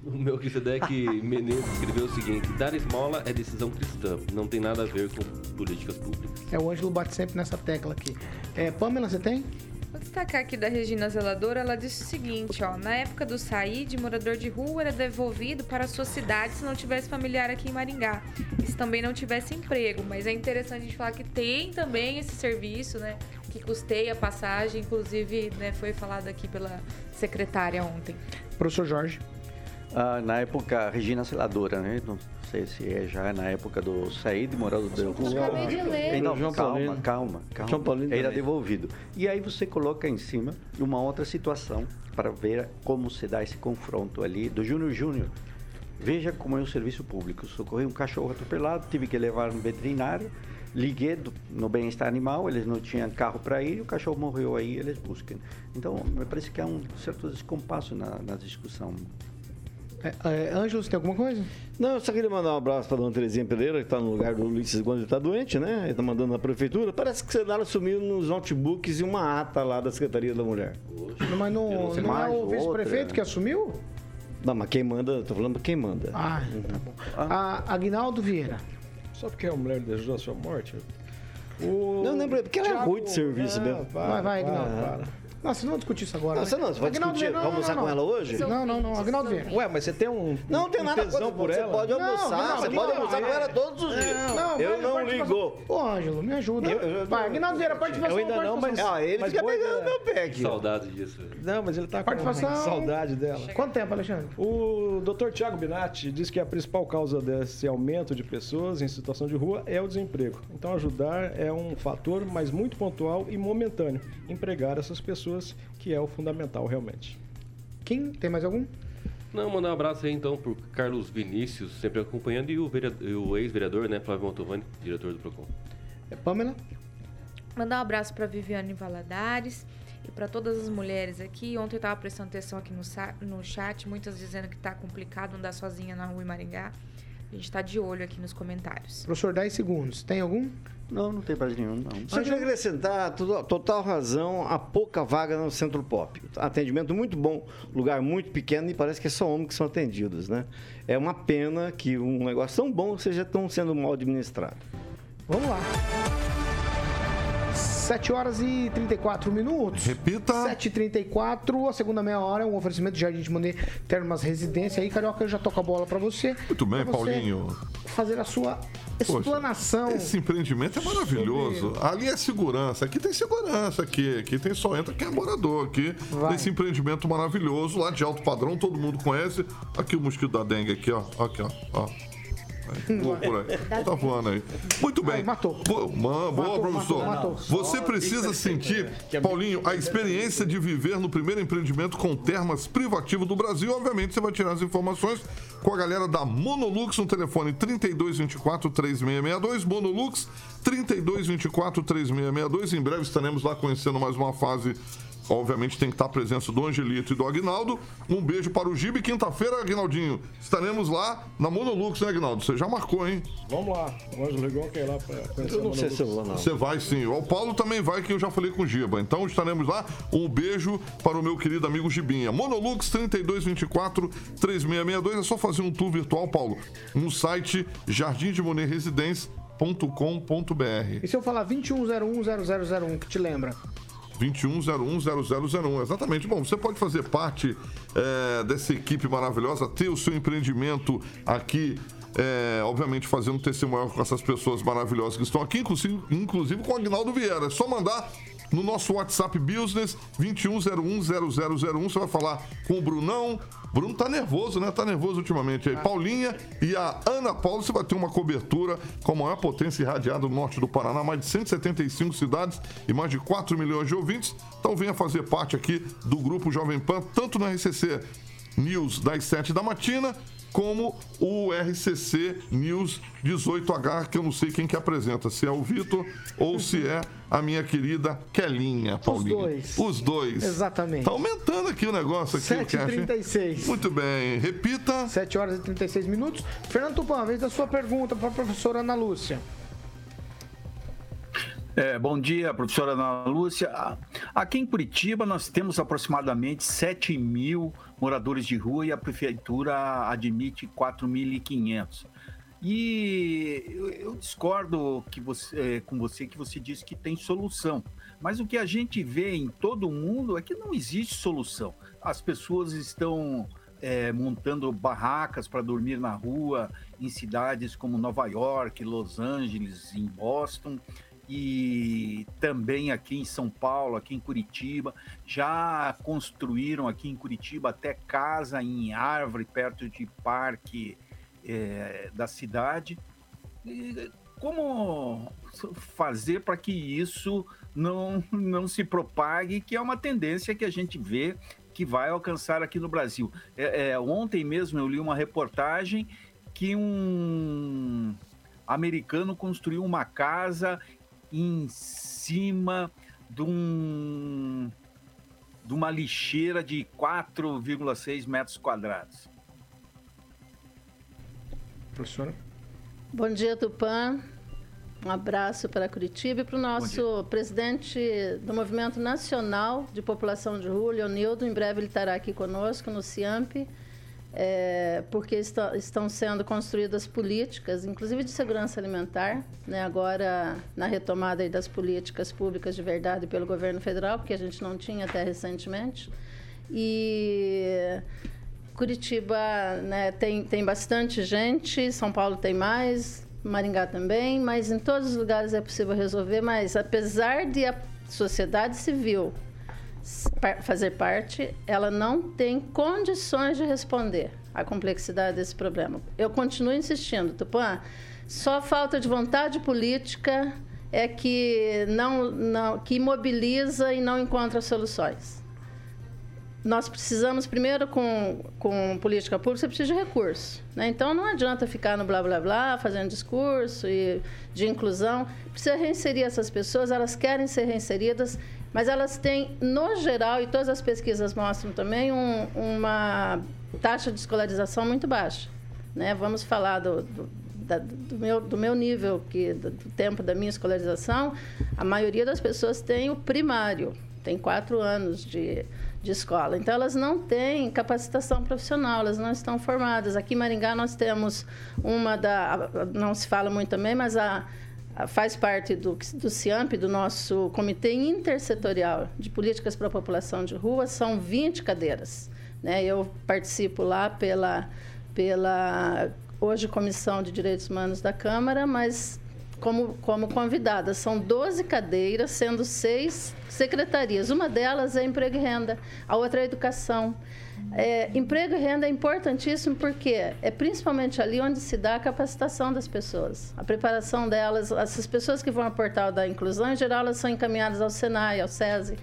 Speaker 8: O meu Crisedec Menezes escreveu o seguinte: dar esmola é decisão cristã, não tem nada a ver com políticas públicas.
Speaker 1: É, o Ângelo bate sempre nessa tecla aqui. É, Pamela, você tem?
Speaker 10: Vou destacar aqui da Regina Zeladora, ela disse o seguinte, ó, na época do Said, morador de rua era devolvido para a sua cidade se não tivesse familiar aqui em Maringá. E se também não tivesse emprego, mas é interessante a gente falar que tem também esse serviço, né, que custeia a passagem, inclusive, né, foi falado aqui pela secretária ontem.
Speaker 1: Professor Jorge.
Speaker 6: Ah, na época, Regina Seladora, né? Não sei se é já na época do Said, morador de rua.
Speaker 10: acabei de ler.
Speaker 6: Não,
Speaker 13: João
Speaker 6: calma,
Speaker 13: Paulino.
Speaker 6: calma, calma.
Speaker 13: João Paulino
Speaker 6: Era
Speaker 13: também.
Speaker 6: devolvido. E aí você coloca em cima uma outra situação para ver como se dá esse confronto ali do Júnior Júnior. Veja como é o serviço público. Socorri um cachorro atropelado, tive que levar no veterinário, liguei do- no bem-estar animal, eles não tinham carro para ir, o cachorro morreu aí, eles buscam. Então, me parece que há um certo descompasso na, na discussão.
Speaker 1: É, é, Ângelo, você tem alguma coisa?
Speaker 13: Não, eu só queria mandar um abraço para a dona Terezinha Pereira, que está no lugar do Ulisses quando ele está doente, né? Ele está mandando na prefeitura. Parece que o Senado sumiu nos notebooks e uma ata lá da Secretaria da Mulher.
Speaker 1: Não, mas não,
Speaker 6: não
Speaker 1: não é o vice-prefeito que assumiu?
Speaker 13: Não, mas quem manda, tô falando quem manda.
Speaker 1: Ah, tá bom. A Agnaldo Vieira.
Speaker 11: Só porque a mulher desejou a sua morte? O...
Speaker 13: Não, lembra, porque ela é
Speaker 11: Thiago-
Speaker 13: ruim de serviço
Speaker 11: Ah,
Speaker 13: mesmo.
Speaker 11: para,
Speaker 1: vai, vai,
Speaker 11: para,
Speaker 1: Agnaldo.
Speaker 11: para.
Speaker 1: Nossa, não vamos discutir isso agora.
Speaker 13: Não,
Speaker 1: né?
Speaker 13: você não, você vai
Speaker 1: Agnaldo
Speaker 13: discutir,
Speaker 1: Vieira,
Speaker 13: vai almoçar com ela hoje?
Speaker 1: Não, não, não. Agnaldo Vieira.
Speaker 11: Ué, mas você tem um,
Speaker 13: Não
Speaker 11: um
Speaker 13: tem nada
Speaker 11: tesão por
Speaker 13: você
Speaker 11: ela?
Speaker 13: pode
Speaker 1: Não,
Speaker 13: almoçar,
Speaker 1: não,
Speaker 13: você
Speaker 1: não,
Speaker 13: pode
Speaker 1: não,
Speaker 13: almoçar
Speaker 1: não,
Speaker 13: com ela todos os dias.
Speaker 1: Não,
Speaker 13: eu não
Speaker 1: participação.
Speaker 13: ligo.
Speaker 1: Ô, Ângelo, me ajuda.
Speaker 13: Eu- eu-
Speaker 1: vai, Agnaldo Vieira, participação.
Speaker 11: Eu ainda não, mas-.
Speaker 13: Ah, ele
Speaker 11: Mas
Speaker 13: fica
Speaker 11: boa
Speaker 13: pegando meu pé aqui.
Speaker 8: saudade disso.
Speaker 11: Não, mas ele tá com saudade dela.
Speaker 1: Quanto tempo, Alexandre?
Speaker 11: O Dr. Tiago Binatti diz que a principal causa desse aumento de pessoas em situação de rua é o desemprego. Então, ajudar é um fator, mas muito pontual e momentâneo. Empregar essas pessoas, que é o fundamental, realmente.
Speaker 1: Quem? Tem mais algum?
Speaker 8: Não, mandar um abraço aí então pro Carlos Vinícius, sempre acompanhando, e o, o ex-vereador, né, Flávio Montovani, diretor do PROCON.
Speaker 1: É Pamela?
Speaker 10: Mandar um abraço para Viviane Valadares e para todas as mulheres aqui. Ontem eu estava prestando atenção aqui no, no chat, muitas dizendo que está complicado andar sozinha na rua em Maringá. A gente está de olho aqui nos comentários.
Speaker 1: Professor, 10 segundos. Tem algum?
Speaker 6: Não, não tem mais nenhum, não.
Speaker 13: Só queria acrescentar tudo- total razão a pouca vaga no Centro Pop. Atendimento muito bom, lugar muito pequeno e parece que é só homens que são atendidos, né? É uma pena que um negócio tão bom seja tão sendo mal administrado.
Speaker 1: Vamos lá. 7 horas e 34 minutos.
Speaker 5: Repita.
Speaker 1: 7h34, a segunda meia hora é um oferecimento de Jardim de Monet Termas Residência. Aí, Carioca, eu já toco a bola pra você.
Speaker 5: Muito bem,
Speaker 1: você
Speaker 5: Paulinho.
Speaker 1: Fazer a sua
Speaker 5: Poxa,
Speaker 1: explanação.
Speaker 5: Esse empreendimento é maravilhoso. Ali é segurança. Aqui tem segurança. Aqui, aqui tem só entra quem é morador. Aqui
Speaker 1: Vai.
Speaker 5: nesse empreendimento maravilhoso, lá de alto padrão, todo mundo conhece. Aqui o mosquito da dengue, aqui, ó. Aqui, ó. ó. Aí. Tá voando aí. Muito bem.
Speaker 1: Aí, matou.
Speaker 5: Boa, man- boa,
Speaker 1: Matou,
Speaker 5: professor.
Speaker 1: matou, matou.
Speaker 5: Você precisa sentir, Paulinho, a experiência de viver no primeiro empreendimento com termas privativo do Brasil. Obviamente, você vai tirar as informações com a galera da Monolux no telefone 3224 3662. Monolux 3224 3662. Em breve estaremos lá conhecendo mais uma fase. Obviamente tem que estar a presença do Angelito e do Agnaldo. Um beijo para o Gibe. Quinta-feira, Agnaldinho, estaremos lá na Monolux, né, Agnaldo? Você já marcou, hein?
Speaker 11: Vamos lá. Rigon quer ir lá para conhecer
Speaker 13: Eu não sei se eu vou, não.
Speaker 5: Você vai sim. O Paulo também vai, que eu já falei com o Giba. Então estaremos lá. Um beijo para o meu querido amigo Gibinha. Monolux 3224 3662. É só fazer um tour virtual, Paulo, no site jardimdemonerresidência.com.br.
Speaker 1: E se eu falar 21010001, que te lembra?
Speaker 5: 21010001, exatamente. Bom, você pode fazer parte é, dessa equipe maravilhosa, ter o seu empreendimento aqui. é, obviamente fazendo testemunho com essas pessoas maravilhosas que estão aqui, inclusive, inclusive com o Agnaldo Vieira. É só mandar no nosso WhatsApp Business 21010001. Você vai falar com o Brunão. Bruno tá nervoso, né? Tá nervoso ultimamente aí. Paulinha e a Ana Paula, você vai ter uma cobertura com a maior potência irradiada no norte do Paraná, mais de 175 cidades e mais de 4 milhões de ouvintes. Então venha fazer parte aqui do grupo Jovem Pan, tanto na RCC News das 7 da matina, como o RCC News 18H, que eu não sei quem que apresenta, se é o Vitor ou se é a minha querida Kelinha, Paulinha.
Speaker 1: Os dois.
Speaker 5: Os dois.
Speaker 1: Exatamente.
Speaker 5: Tá aumentando aqui o negócio aqui, o cash, hein?
Speaker 1: 7h36.
Speaker 5: Muito bem, repita.
Speaker 1: 7 horas e 36 minutos. Fernando Tupan, vez da sua pergunta para a professora Ana Lúcia.
Speaker 7: É, bom dia, professora Ana Lúcia. Aqui em Curitiba nós temos aproximadamente 7 mil moradores de rua e a prefeitura admite 4.500. E eu, eu discordo que você, é, com você que você disse que tem solução. Mas o que a gente vê em todo mundo é que não existe solução. As pessoas estão é, montando barracas para dormir na rua em cidades como Nova York, Los Angeles, em Boston e também aqui em São Paulo, aqui em Curitiba, já construíram aqui em Curitiba até casa em árvore perto de parque é, da cidade. E como fazer para que isso não, não se propague, que é uma tendência que a gente vê que vai alcançar aqui no Brasil. É, é, ontem mesmo eu li uma reportagem que um americano construiu uma casa em cima de, um, de uma lixeira de 4,6 metros quadrados.
Speaker 1: Professora?
Speaker 9: Bom dia, Tupã. Um abraço para Curitiba e para o nosso presidente do Movimento Nacional de População de Rua, Leonildo. Em breve ele estará aqui conosco no CIAMP é, porque está, estão sendo construídas políticas, inclusive de segurança alimentar, né, agora na retomada das políticas públicas de verdade pelo governo federal, porque a gente não tinha até recentemente. E Curitiba né, tem, tem bastante gente, São Paulo tem mais, Maringá também, mas em todos os lugares é possível resolver, mas apesar de a sociedade civil fazer parte, ela não tem condições de responder à complexidade desse problema. Eu continuo insistindo, Tupã, só falta de vontade política é que não, não que mobiliza e não encontra soluções. Nós precisamos, primeiro, com, com política pública, você precisa de recurso. Né? Então, não adianta ficar no blá, blá, blá, fazendo discurso e de inclusão. Precisa reinserir essas pessoas, elas querem ser reinseridas mas elas têm, no geral, e todas as pesquisas mostram também, um, uma taxa de escolarização muito baixa. Né? Vamos falar do, do, da, do, meu, do meu nível, que, do, do tempo da minha escolarização, a maioria das pessoas tem o primário, tem quatro anos de, de escola. Então, elas não têm capacitação profissional, elas não estão formadas. Aqui em Maringá, nós temos uma da. Não se fala muito também, mas a faz parte do, do CIAMP, do nosso Comitê Intersetorial de Políticas para a População de Rua, são 20 cadeiras. Né? Eu participo lá pela, pela, hoje, Comissão de Direitos Humanos da Câmara, mas como, como convidada. São 12 cadeiras, sendo seis secretarias. Uma delas é emprego e renda, a outra é educação. É, emprego e renda é importantíssimo porque é principalmente ali onde se dá a capacitação das pessoas, a preparação delas. Essas pessoas que vão ao portal da inclusão, em geral, elas são encaminhadas ao Senai, ao SESI.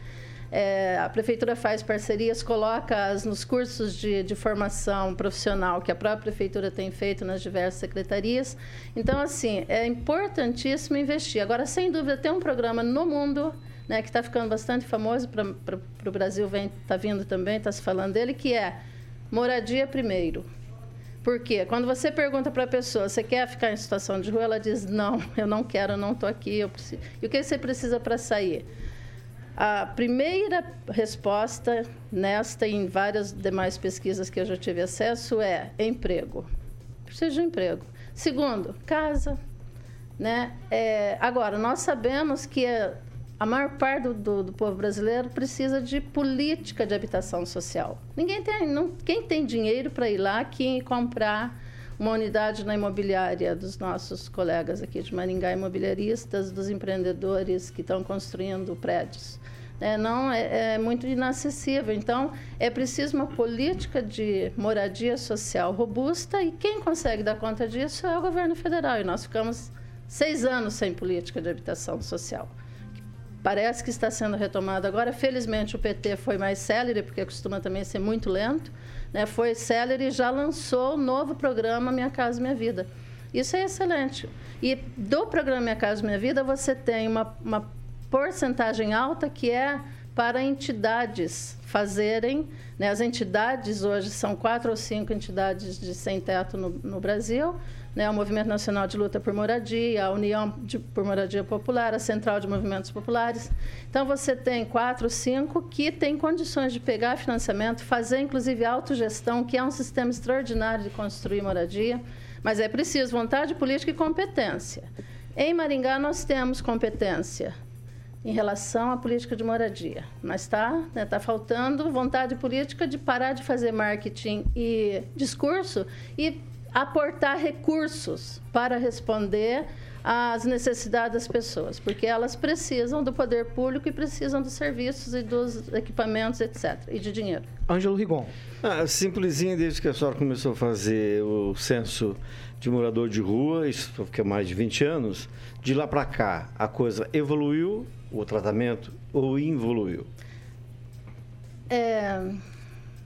Speaker 9: É, a prefeitura faz parcerias, coloca-as nos cursos de, de, formação profissional que a própria prefeitura tem feito nas diversas secretarias. Então, assim, é importantíssimo investir. Agora, sem dúvida, tem um programa no mundo né, que está ficando bastante famoso para o Brasil, está vindo também, está se falando dele, que é moradia primeiro. Por quê? Quando você pergunta para a pessoa, você quer ficar em situação de rua? Ela diz, não, eu não quero, eu não estou aqui, eu preciso. E o que você precisa para sair? A primeira resposta nesta e em várias demais pesquisas que eu já tive acesso é emprego. Preciso de emprego. Segundo, casa. Né? É, agora, nós sabemos que a maior parte do, do, do, povo brasileiro precisa de política de habitação social. Ninguém tem, não, quem tem dinheiro para ir lá e comprar uma unidade na imobiliária dos nossos colegas aqui de Maringá, imobiliaristas, dos empreendedores que estão construindo prédios. É, não é, é muito inacessível. Então, é preciso uma política de moradia social robusta e quem consegue dar conta disso é o governo federal. E nós ficamos seis anos sem política de habitação social. Parece que está sendo retomado agora. Felizmente, o PT foi mais célere, porque costuma também ser muito lento. Né? Foi célere e já lançou o novo programa Minha Casa Minha Vida. Isso é excelente. E do programa Minha Casa Minha Vida, você tem uma, uma porcentagem alta que é para entidades fazerem. Né? As entidades hoje são quatro ou cinco entidades de sem-teto no, no Brasil né, o Movimento Nacional de Luta por Moradia, a União de, por Moradia Popular, a Central de Movimentos Populares. Então, você tem quatro, cinco que têm condições de pegar financiamento, fazer, inclusive, autogestão, que é um sistema extraordinário de construir moradia, mas é preciso vontade política e competência. Em Maringá, nós temos competência em relação à política de moradia. Mas está né, tá faltando vontade política de parar de fazer marketing e discurso e aportar recursos para responder às necessidades das pessoas, porque elas precisam do poder público e precisam dos serviços e dos equipamentos, etc., e de dinheiro.
Speaker 1: Ângelo Rigon.
Speaker 13: Ah, simplesinho, desde que a senhora começou a fazer o censo de morador de rua, isso fica mais de 20 anos, de lá para cá, a coisa evoluiu, o tratamento, ou involuiu?
Speaker 9: É,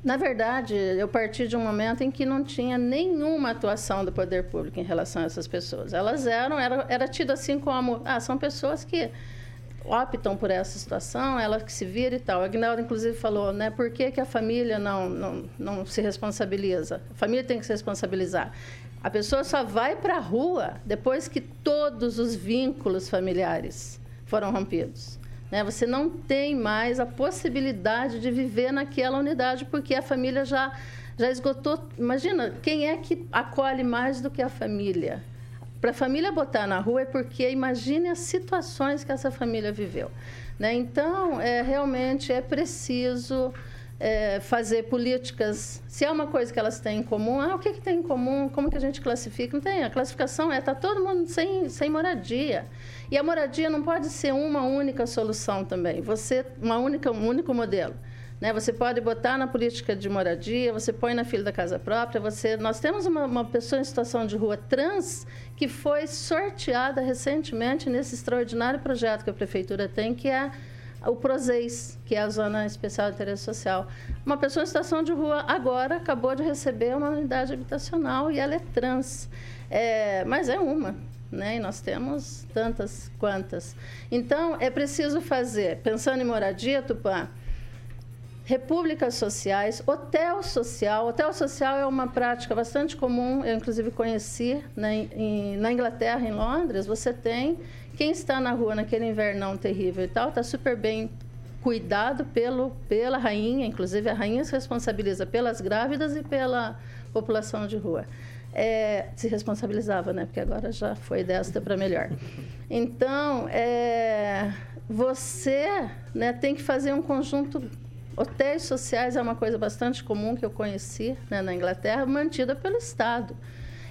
Speaker 9: na verdade, eu parti de um momento em que não tinha nenhuma atuação do poder público em relação a essas pessoas. Elas eram, era, era tido assim como, ah, são pessoas que optam por essa situação, ela que se vira e tal. A Agnaldo, inclusive, falou, né, por que, que a família não, não, não se responsabiliza? A família tem que se responsabilizar. A pessoa só vai para a rua depois que todos os vínculos familiares foram rompidos. Né? Você não tem mais a possibilidade de viver naquela unidade, porque a família já, já esgotou. Imagina, quem é que acolhe mais do que a família? Para a família botar na rua é porque imagine as situações que essa família viveu. Né? Então, é, realmente é preciso é, fazer políticas. Se é uma coisa que elas têm em comum, ah, o que, que tem em comum? Como que a gente classifica? Não tem. A classificação é: está todo mundo sem, sem moradia. E a moradia não pode ser uma única solução também. Você, uma única, um único modelo. Né? Você pode botar na política de moradia, você põe na fila da casa própria. Você, nós temos uma, uma pessoa em situação de rua trans que foi sorteada recentemente nesse extraordinário projeto que a prefeitura tem, que é o Prozeis, que é a Zona Especial de Interesse Social. Uma pessoa em situação de rua agora acabou de receber uma unidade habitacional e ela é trans. É, mas é uma, né? E nós temos tantas quantas. Então, é preciso fazer, pensando em moradia, Tupã, repúblicas sociais, hotel social. Hotel social é uma prática bastante comum, eu inclusive conheci na, em, na Inglaterra, em Londres, você tem quem está na rua naquele invernão terrível e tal, está super bem cuidado pelo, pela rainha, inclusive a rainha se responsabiliza pelas grávidas e pela população de rua. É, se responsabilizava, né? Porque agora já foi desta para melhor. Então, é, você né, tem que fazer um conjunto. Hotéis sociais é uma coisa bastante comum que eu conheci né, na Inglaterra, mantida pelo Estado.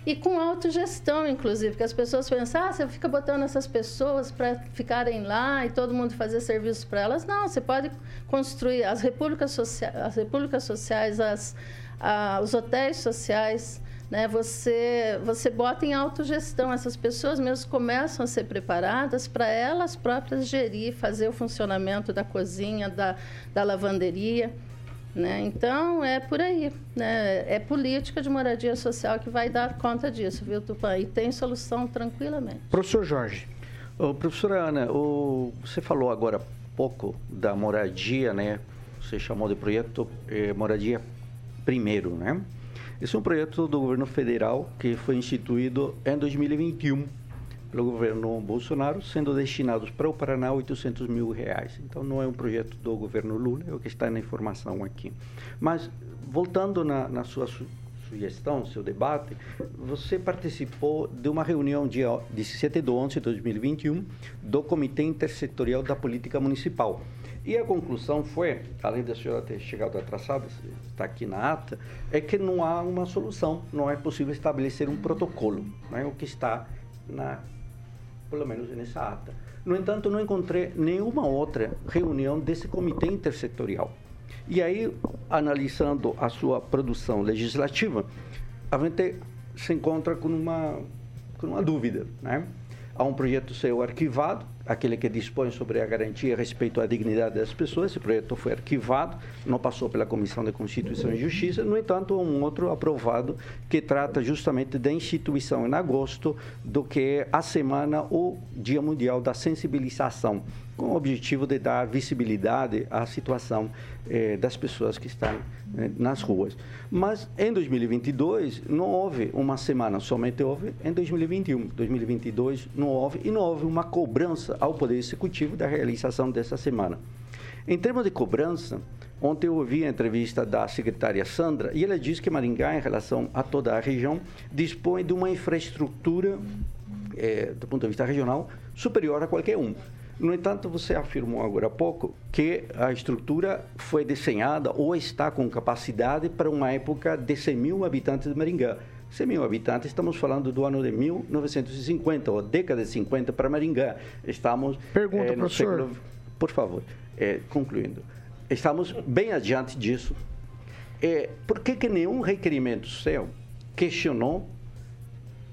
Speaker 9: E com autogestão, inclusive, que as pessoas pensam, ah, você fica botando essas pessoas para ficarem lá e todo mundo fazer serviço para elas. Não, você pode construir as repúblicas, socia as repúblicas sociais, as, a, os hotéis sociais, né? Você, você bota em autogestão. Essas pessoas mesmo começam a ser preparadas para elas próprias gerir, fazer o funcionamento da cozinha, da, da lavanderia. Né? Então, é por aí. Né? É política de moradia social que vai dar conta disso, viu, Tupã? E tem solução tranquilamente.
Speaker 1: Professor Jorge.
Speaker 6: Ô, professora Ana, você falou agora pouco da moradia, né? Você chamou de projeto eh, Moradia Primeiro, né? Esse é um projeto do governo federal que foi instituído em 2021 pelo governo Bolsonaro, sendo destinados para o Paraná 800 mil reais. Então, não é um projeto do governo Lula, é o que está na informação aqui. Mas, voltando na, na sua sugestão, seu debate, você participou de uma reunião dia 17 de 11 de 2021 do Comitê Intersetorial da Política Municipal. E a conclusão foi, além da senhora ter chegado atrasada, está aqui na ata, é que não há uma solução, não é possível estabelecer um protocolo, não é o que está na, pelo menos nessa ata. No entanto, não encontrei nenhuma outra reunião desse comitê intersetorial. E aí, analisando a sua produção legislativa, a gente se encontra com uma, com uma dúvida. Né? Há um projeto seu arquivado, aquele que dispõe sobre a garantia a respeito à dignidade das pessoas. Esse projeto foi arquivado, não passou pela Comissão de Constituição e Justiça. No entanto, um outro aprovado que trata justamente da instituição em agosto do que é a semana ou Dia Mundial da Sensibilização, com o objetivo de dar visibilidade à situação eh, das pessoas que estão eh, nas ruas. Mas em 2022 não houve uma semana, somente houve em 2021. 2022 não houve e não houve uma cobrança ao Poder Executivo da realização dessa semana. Em termos de cobrança, ontem eu ouvi a entrevista da secretária Sandra e ela disse que Maringá, em relação a toda a região, dispõe de uma infraestrutura, eh, do ponto de vista regional, superior a qualquer um. No entanto, você afirmou agora há pouco que a estrutura foi desenhada ou está com capacidade para uma época de 100 mil habitantes de Maringá. 100 mil habitantes, estamos falando do ano de 1950, ou década de 50 para Maringá. Estamos.
Speaker 1: Pergunta,
Speaker 6: no
Speaker 1: professor.
Speaker 6: século- Por favor, eh, concluindo. Estamos bem adiante disso. Eh, por que, que nenhum requerimento seu questionou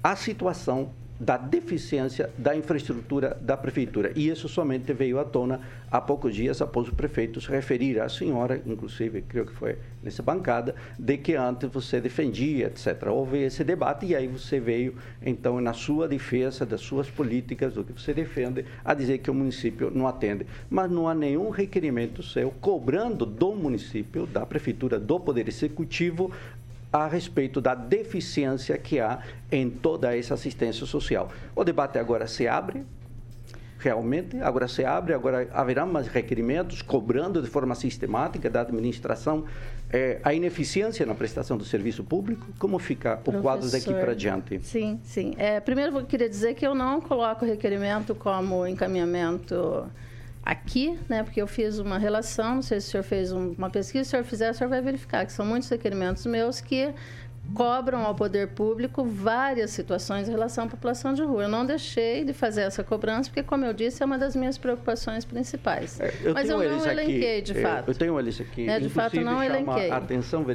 Speaker 6: a situação da deficiência da infraestrutura da prefeitura. E isso somente veio à tona há poucos dias após o prefeito se referir à senhora, inclusive, creio que foi nessa bancada, de que antes você defendia, etc. Houve esse debate e aí você veio, então, na sua defesa das suas políticas, do que você defende, a dizer que o município não atende. Mas não há nenhum requerimento seu cobrando do município, da prefeitura, do Poder Executivo, a respeito da deficiência que há em toda essa assistência social. O debate agora se abre, realmente, agora se abre, agora haverá mais requerimentos cobrando de forma sistemática da administração eh, a ineficiência na prestação do serviço público. Como fica o quadro daqui
Speaker 9: Professor.
Speaker 6: para diante?
Speaker 9: Sim, sim. É, primeiro, eu queria dizer que eu não coloco requerimento como encaminhamento aqui, né? Porque eu fiz uma relação, não sei se o senhor fez um- uma pesquisa, se o senhor fizer, o senhor vai verificar que são muitos requerimentos meus que cobram ao poder público várias situações em relação à população de rua. Eu não deixei de fazer essa cobrança, porque, como eu disse, é uma das minhas preocupações principais. Mas eu
Speaker 6: tenho
Speaker 9: não
Speaker 6: eles aqui,
Speaker 9: elenquei, de
Speaker 6: eh,
Speaker 9: fato.
Speaker 6: Eu tenho eles aqui.
Speaker 9: Né, de fato, não elenquei.
Speaker 6: a atenção,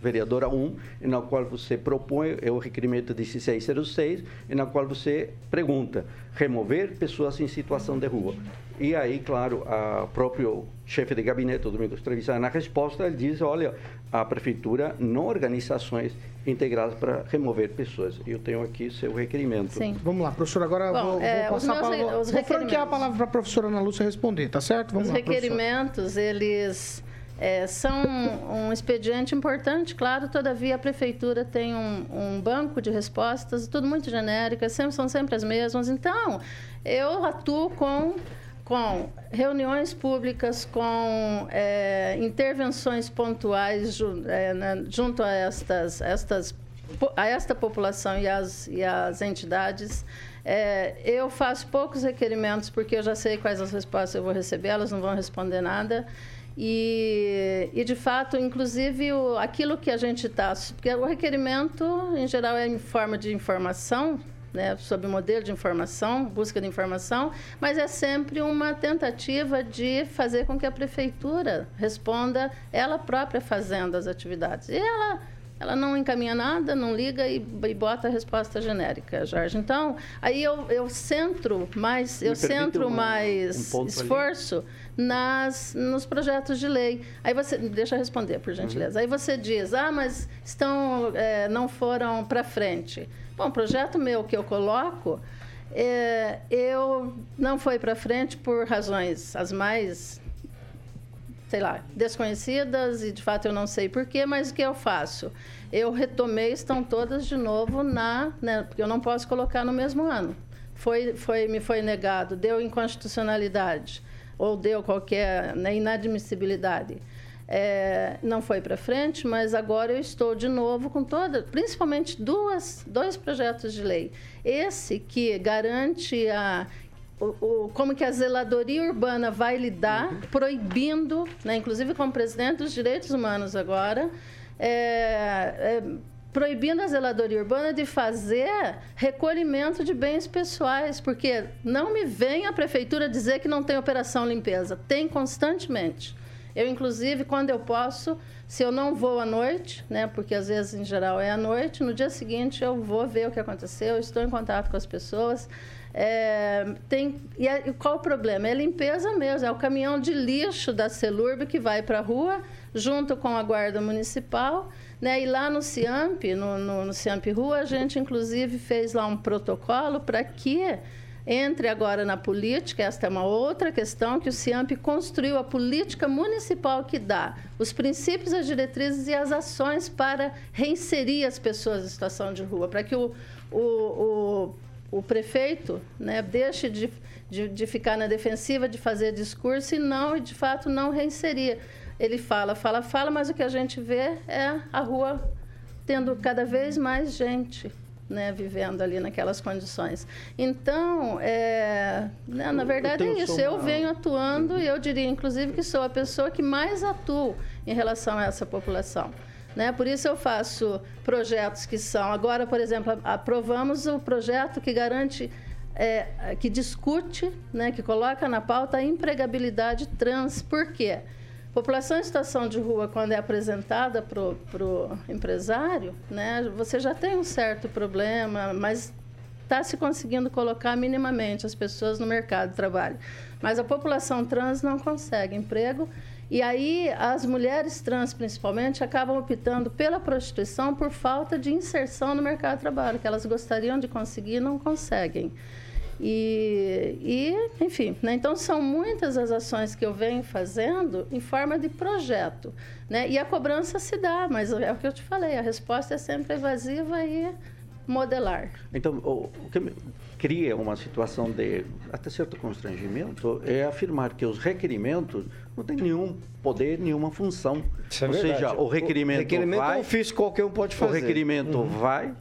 Speaker 6: vereadora 1, na qual você propõe, é o requerimento 1606, e na qual você pergunta, remover pessoas em situação de rua. E aí, claro, o próprio chefe de gabinete, o Domingos Trevisan, na resposta, ele diz, olha, a prefeitura não organiza ações integradas para remover pessoas. Eu tenho aqui seu requerimento.
Speaker 9: Sim.
Speaker 1: Vamos lá, professor. Agora
Speaker 9: Bom,
Speaker 1: vou,
Speaker 9: é,
Speaker 1: vou passar a palavra.
Speaker 9: os
Speaker 1: Vou franquear a palavra para a professora Ana Lúcia responder, tá certo? Vamos
Speaker 9: Os
Speaker 1: lá, professor.
Speaker 9: requerimentos, eles é, são um expediente importante, claro, todavia a prefeitura tem um, um banco de respostas, tudo muito genéricas, sempre, são sempre as mesmas. Então, eu atuo com, com reuniões públicas, com é, intervenções pontuais ju- é, na- junto a estas, estas a esta população e as, e as entidades. É, eu faço poucos requerimentos porque eu já sei quais as respostas eu vou receber, elas não vão responder nada. E, e de fato, inclusive, o, aquilo que a gente está. Porque o requerimento, em geral, é em forma de informação, né, sobre modelo de informação, busca de informação, mas é sempre uma tentativa de fazer com que a prefeitura responda ela própria fazendo as atividades. E ela ela não encaminha nada, não liga e, e bota a resposta genérica, Jorge. Então, aí eu, eu centro mais, eu centro
Speaker 6: um-
Speaker 9: mais
Speaker 6: um ponto ali?
Speaker 9: Nas, nos projetos de lei. Aí você, deixa eu responder, por gentileza. Aí você diz, ah, mas estão, eh, não foram para frente. Bom, projeto meu que eu coloco, eh, eu não foi para frente por razões as mais sei lá, desconhecidas e de fato eu não sei porquê, mas o que eu faço? Eu retomei, estão todas de novo na, né, porque eu não posso colocar no mesmo ano. Foi, foi, me foi negado, deu inconstitucionalidade ou deu qualquer né, inadmissibilidade. é, não foi para frente, mas agora eu estou de novo com toda, principalmente duas, dois projetos de lei. Esse que garante a o, o, como que a zeladoria urbana vai lidar, uhum. proibindo, né, inclusive como presidente dos direitos humanos agora, é, é, proibindo a zeladoria urbana de fazer recolhimento de bens pessoais, porque não me vem a prefeitura dizer que não tem operação limpeza, tem constantemente. Eu, inclusive, quando eu posso, se eu não vou à noite, né, porque às vezes em geral é à noite, no dia seguinte eu vou ver o que aconteceu, estou em contato com as pessoas. É, tem, e, é, qual o problema? É limpeza mesmo, é o caminhão de lixo da Celurb que vai para a rua, junto com a guarda municipal. Né? E lá no CIAMP, no, no, no CIAMP Rua, a gente inclusive fez lá um protocolo para que entre agora na política, esta é uma outra questão que o CIAMP construiu a política municipal que dá os princípios, as diretrizes e as ações para reinserir as pessoas em situação de rua, para que o, o, o o prefeito né, deixe de, de, de, ficar na defensiva, de fazer discurso e não, de fato, não reinserir. Ele fala, fala, fala, mas o que a gente vê é a rua tendo cada vez mais gente né, vivendo ali naquelas condições. Então, é, né, na verdade é isso. Eu venho atuando e eu diria, inclusive, que sou a pessoa que mais atuo em relação a essa população. Né? Por isso eu faço projetos que são. Agora, por exemplo, aprovamos o projeto que garante, é, que discute, né, que coloca na pauta a empregabilidade trans. Por quê? População em situação de rua, quando é apresentada para o empresário, né, você já tem um certo problema, mas está se conseguindo colocar minimamente as pessoas no mercado de trabalho. Mas a população trans não consegue emprego e aí as mulheres trans, principalmente, acabam optando pela prostituição por falta de inserção no mercado de trabalho, que elas gostariam de conseguir e não conseguem. E, e enfim, né? então são muitas as ações que eu venho fazendo em forma de projeto. Né? E a cobrança se dá, mas é o que eu te falei, a resposta é sempre evasiva e modelar.
Speaker 6: Então, o, o que cria uma situação de até certo constrangimento é afirmar que os requerimentos não têm nenhum poder, nenhuma função.
Speaker 13: É Ou verdade. seja, o requerimento, o requerimento vai...
Speaker 6: é ofício, qualquer um pode fazer. O requerimento uhum. vai,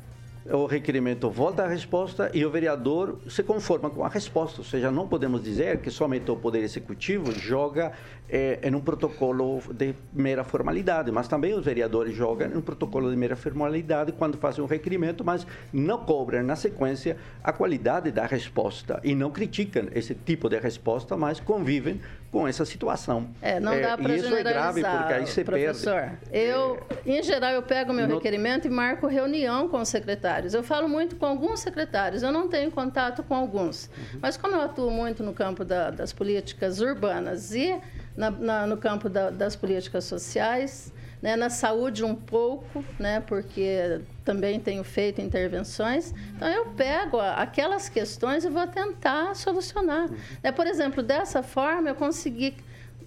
Speaker 6: o requerimento volta à resposta e o vereador se conforma com a resposta. Ou seja, não podemos dizer que somente o Poder Executivo joga é, em um protocolo de mera formalidade, mas também os vereadores jogam em um protocolo de mera formalidade quando fazem um requerimento, mas não cobram na sequência a qualidade da resposta e não criticam esse tipo de resposta, mas convivem com essa situação.
Speaker 9: É, não dá para
Speaker 6: generalizar. Isso é grave porque aí você
Speaker 9: professor,
Speaker 6: perde.
Speaker 9: Eu, em geral, eu pego meu no... requerimento e marco reunião com os secretários. Eu falo muito com alguns secretários, eu não tenho contato com alguns. Uhum. Mas como eu atuo muito no campo da, das políticas urbanas e na, na, no campo da, das políticas sociais, né, na saúde um pouco, né, porque também tenho feito intervenções. Então eu pego aquelas questões e vou tentar solucionar. Né, por exemplo, dessa forma eu consegui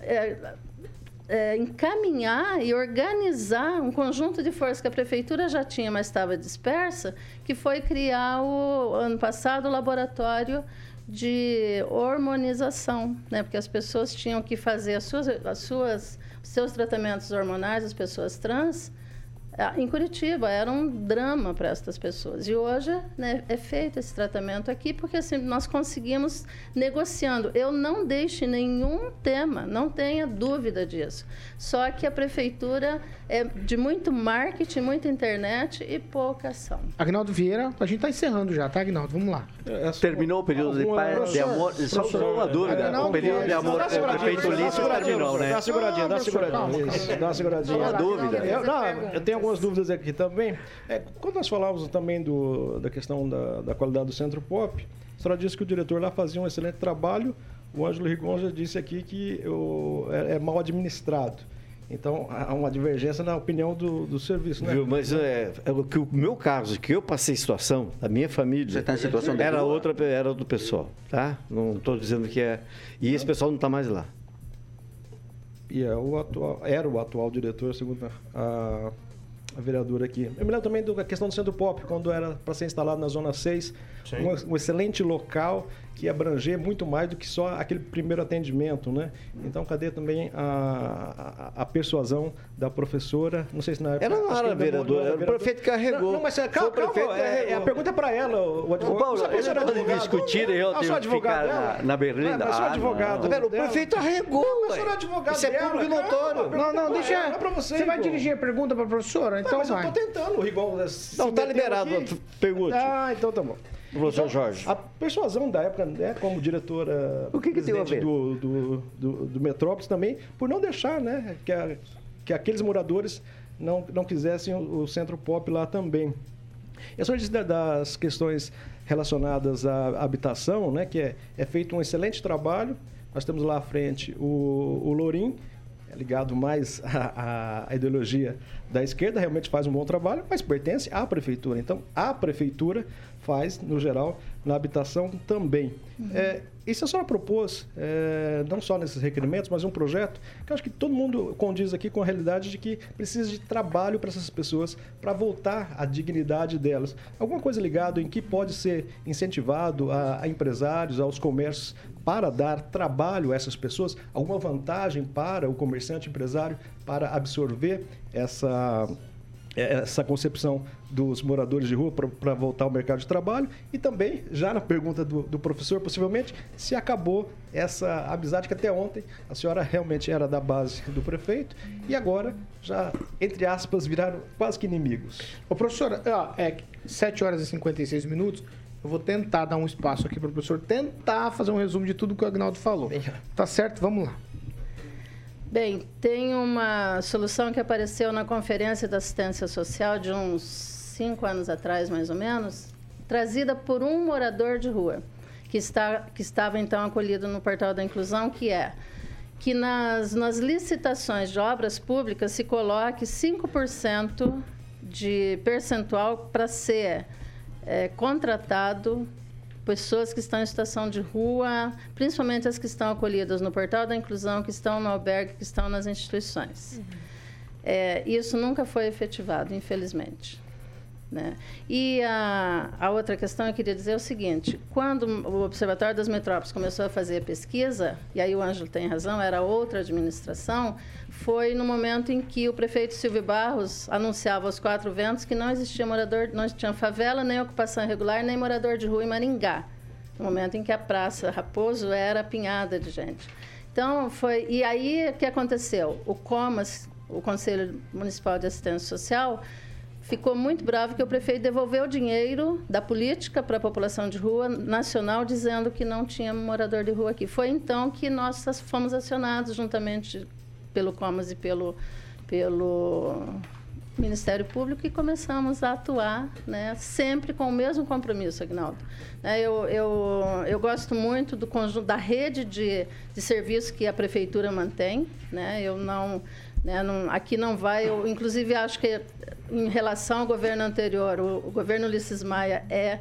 Speaker 9: é, é, encaminhar e organizar um conjunto de forças que a prefeitura já tinha, mas estava dispersa, que foi criar o ano passado o laboratório de hormonização, né? Porque as pessoas tinham que fazer as suas, as suas, seus tratamentos hormonais, as pessoas trans, em Curitiba era um drama para essas pessoas. E hoje né, é feito esse tratamento aqui porque assim, nós conseguimos negociando. Eu não deixo nenhum tema, não tenha dúvida disso. Só que a prefeitura é de muito marketing, muita internet e pouca ação.
Speaker 1: Agnaldo Vieira, a gente está encerrando já, tá, Agnaldo? Vamos lá.
Speaker 6: É, terminou o período de, paz, de amor. Só uma dúvida. Agnaldo, o período de amor com o prefeito Lício terminou, né?
Speaker 11: Dá uma seguradinha, dá uma seguradinha. Dá uma seguradinha.
Speaker 6: Uma dúvida.
Speaker 11: Eu, não, eu tenho algumas dúvidas aqui também. É, quando nós falávamos também do, da questão da, da qualidade do Centro Pop, a senhora disse que o diretor lá fazia um excelente trabalho. O Ângelo Rigon já disse aqui que o, é, é mal administrado. Então, há uma divergência na opinião do, do serviço, né?
Speaker 13: Viu, mas é, é, o que o meu caso, que eu passei situação, a minha família.
Speaker 6: Você está em situação de
Speaker 13: Era outra, era do pessoal, tá? Não estou dizendo que é. E esse pessoal não está mais lá.
Speaker 11: E é o atual, era o atual diretor, segundo a, a vereadora aqui. Eu me lembro também da questão do Centro Pop, quando era para ser instalado na Zona 6, um, um, excelente local que abranger muito mais do que só aquele primeiro atendimento, né? Então, cadê também a, a, a persuasão da professora? Não sei se na época...
Speaker 13: Ela não era vereadora,
Speaker 11: era
Speaker 13: o prefeito carregou.
Speaker 11: Não, não mas é, calma,
Speaker 13: Foi o prefeito
Speaker 11: calma, é,
Speaker 13: carregou.
Speaker 11: é, a pergunta é para ela, o advogado.
Speaker 13: Paulo,
Speaker 11: é
Speaker 13: eles podem
Speaker 11: advogado?
Speaker 13: discutir e eu tenho que ficar na- na berlinda?
Speaker 11: É, mas sou
Speaker 13: Ah,
Speaker 11: advogado
Speaker 13: o prefeito arregou,
Speaker 11: Não, mas advogado
Speaker 13: Isso é público notório.
Speaker 11: a
Speaker 1: Não, não,
Speaker 11: pergunta
Speaker 1: deixa.
Speaker 11: é pra você,
Speaker 1: Você vai dirigir a pergunta para a professora?
Speaker 11: Não,
Speaker 1: Então
Speaker 11: mas eu
Speaker 1: vai.
Speaker 11: tô tentando, igual...
Speaker 13: Não, tá liberado. Pergunte.
Speaker 11: Ah, então tá bom.
Speaker 13: Professor
Speaker 11: Então,
Speaker 13: Jorge.
Speaker 11: A persuasão da época, né, como diretora
Speaker 13: O que que tem a ver?
Speaker 11: do, do, do, do Metrópolis também, por não deixar né, que, a- que aqueles moradores não, não quisessem o, o centro pop lá também. E a senhora disse das questões relacionadas à habitação, né, que é, é feito um excelente trabalho. Nós temos lá à frente o, o Lourim, ligado mais à, à ideologia da esquerda, realmente faz um bom trabalho, mas pertence à prefeitura. Então, a prefeitura faz, no geral, na habitação também. É, isso a senhora propôs, é, não só nesses requerimentos, mas um projeto que eu acho que todo mundo condiz aqui com a realidade de que precisa de trabalho para essas pessoas, para voltar à dignidade delas. Alguma coisa ligada em que pode ser incentivado a, a empresários, aos comércios, para dar trabalho a essas pessoas? Alguma vantagem para o comerciante empresário para absorver essa essa concepção dos moradores de rua para voltar ao mercado de trabalho e também, já na pergunta do, do professor, possivelmente, se acabou essa amizade que até ontem a senhora realmente era da base do prefeito e agora já, entre aspas, viraram quase que inimigos.
Speaker 1: Ô, professora, ó, é 7 horas e 56 minutos. Eu vou tentar dar um espaço aqui para o professor tentar fazer um resumo de tudo que o Agnaldo falou. Tá certo? Vamos lá.
Speaker 9: Bem, tem uma solução que apareceu na Conferência da Assistência Social de uns cinco anos atrás, mais ou menos, trazida por um morador de rua, que, está, que estava então acolhido no portal da inclusão, que é que nas, nas licitações de obras públicas se coloque 5% de percentual para ser é, contratado pessoas que estão em situação de rua, principalmente as que estão acolhidas no portal da inclusão, que estão no albergue, que estão nas instituições. É, isso nunca foi efetivado, infelizmente. Né? E a, a outra questão eu queria dizer é o seguinte: quando o Observatório das Metrópoles começou a fazer a pesquisa, e aí o Ângelo tem razão, era outra administração, foi no momento em que o prefeito Silvio Barros anunciava aos quatro ventos que não existia morador, não tinha favela, nem ocupação irregular, nem morador de rua em Maringá. No momento em que a Praça Raposo era apinhada de gente. Então, foi. E aí, o que aconteceu? O COMAS, o Conselho Municipal de Assistência Social, ficou muito bravo que o prefeito devolveu o dinheiro da política para a população de rua nacional, dizendo que não tinha morador de rua aqui. Foi então que nós fomos acionados juntamente pelo Comas e pelo, pelo Ministério Público e começamos a atuar, né, sempre com o mesmo compromisso, Agnaldo. Né, eu, eu, eu gosto muito do conjunto da rede de, de serviços que a prefeitura mantém. Né, eu não, né, não, aqui não vai, eu inclusive acho que em relação ao governo anterior, o, o governo Ulisses Maia é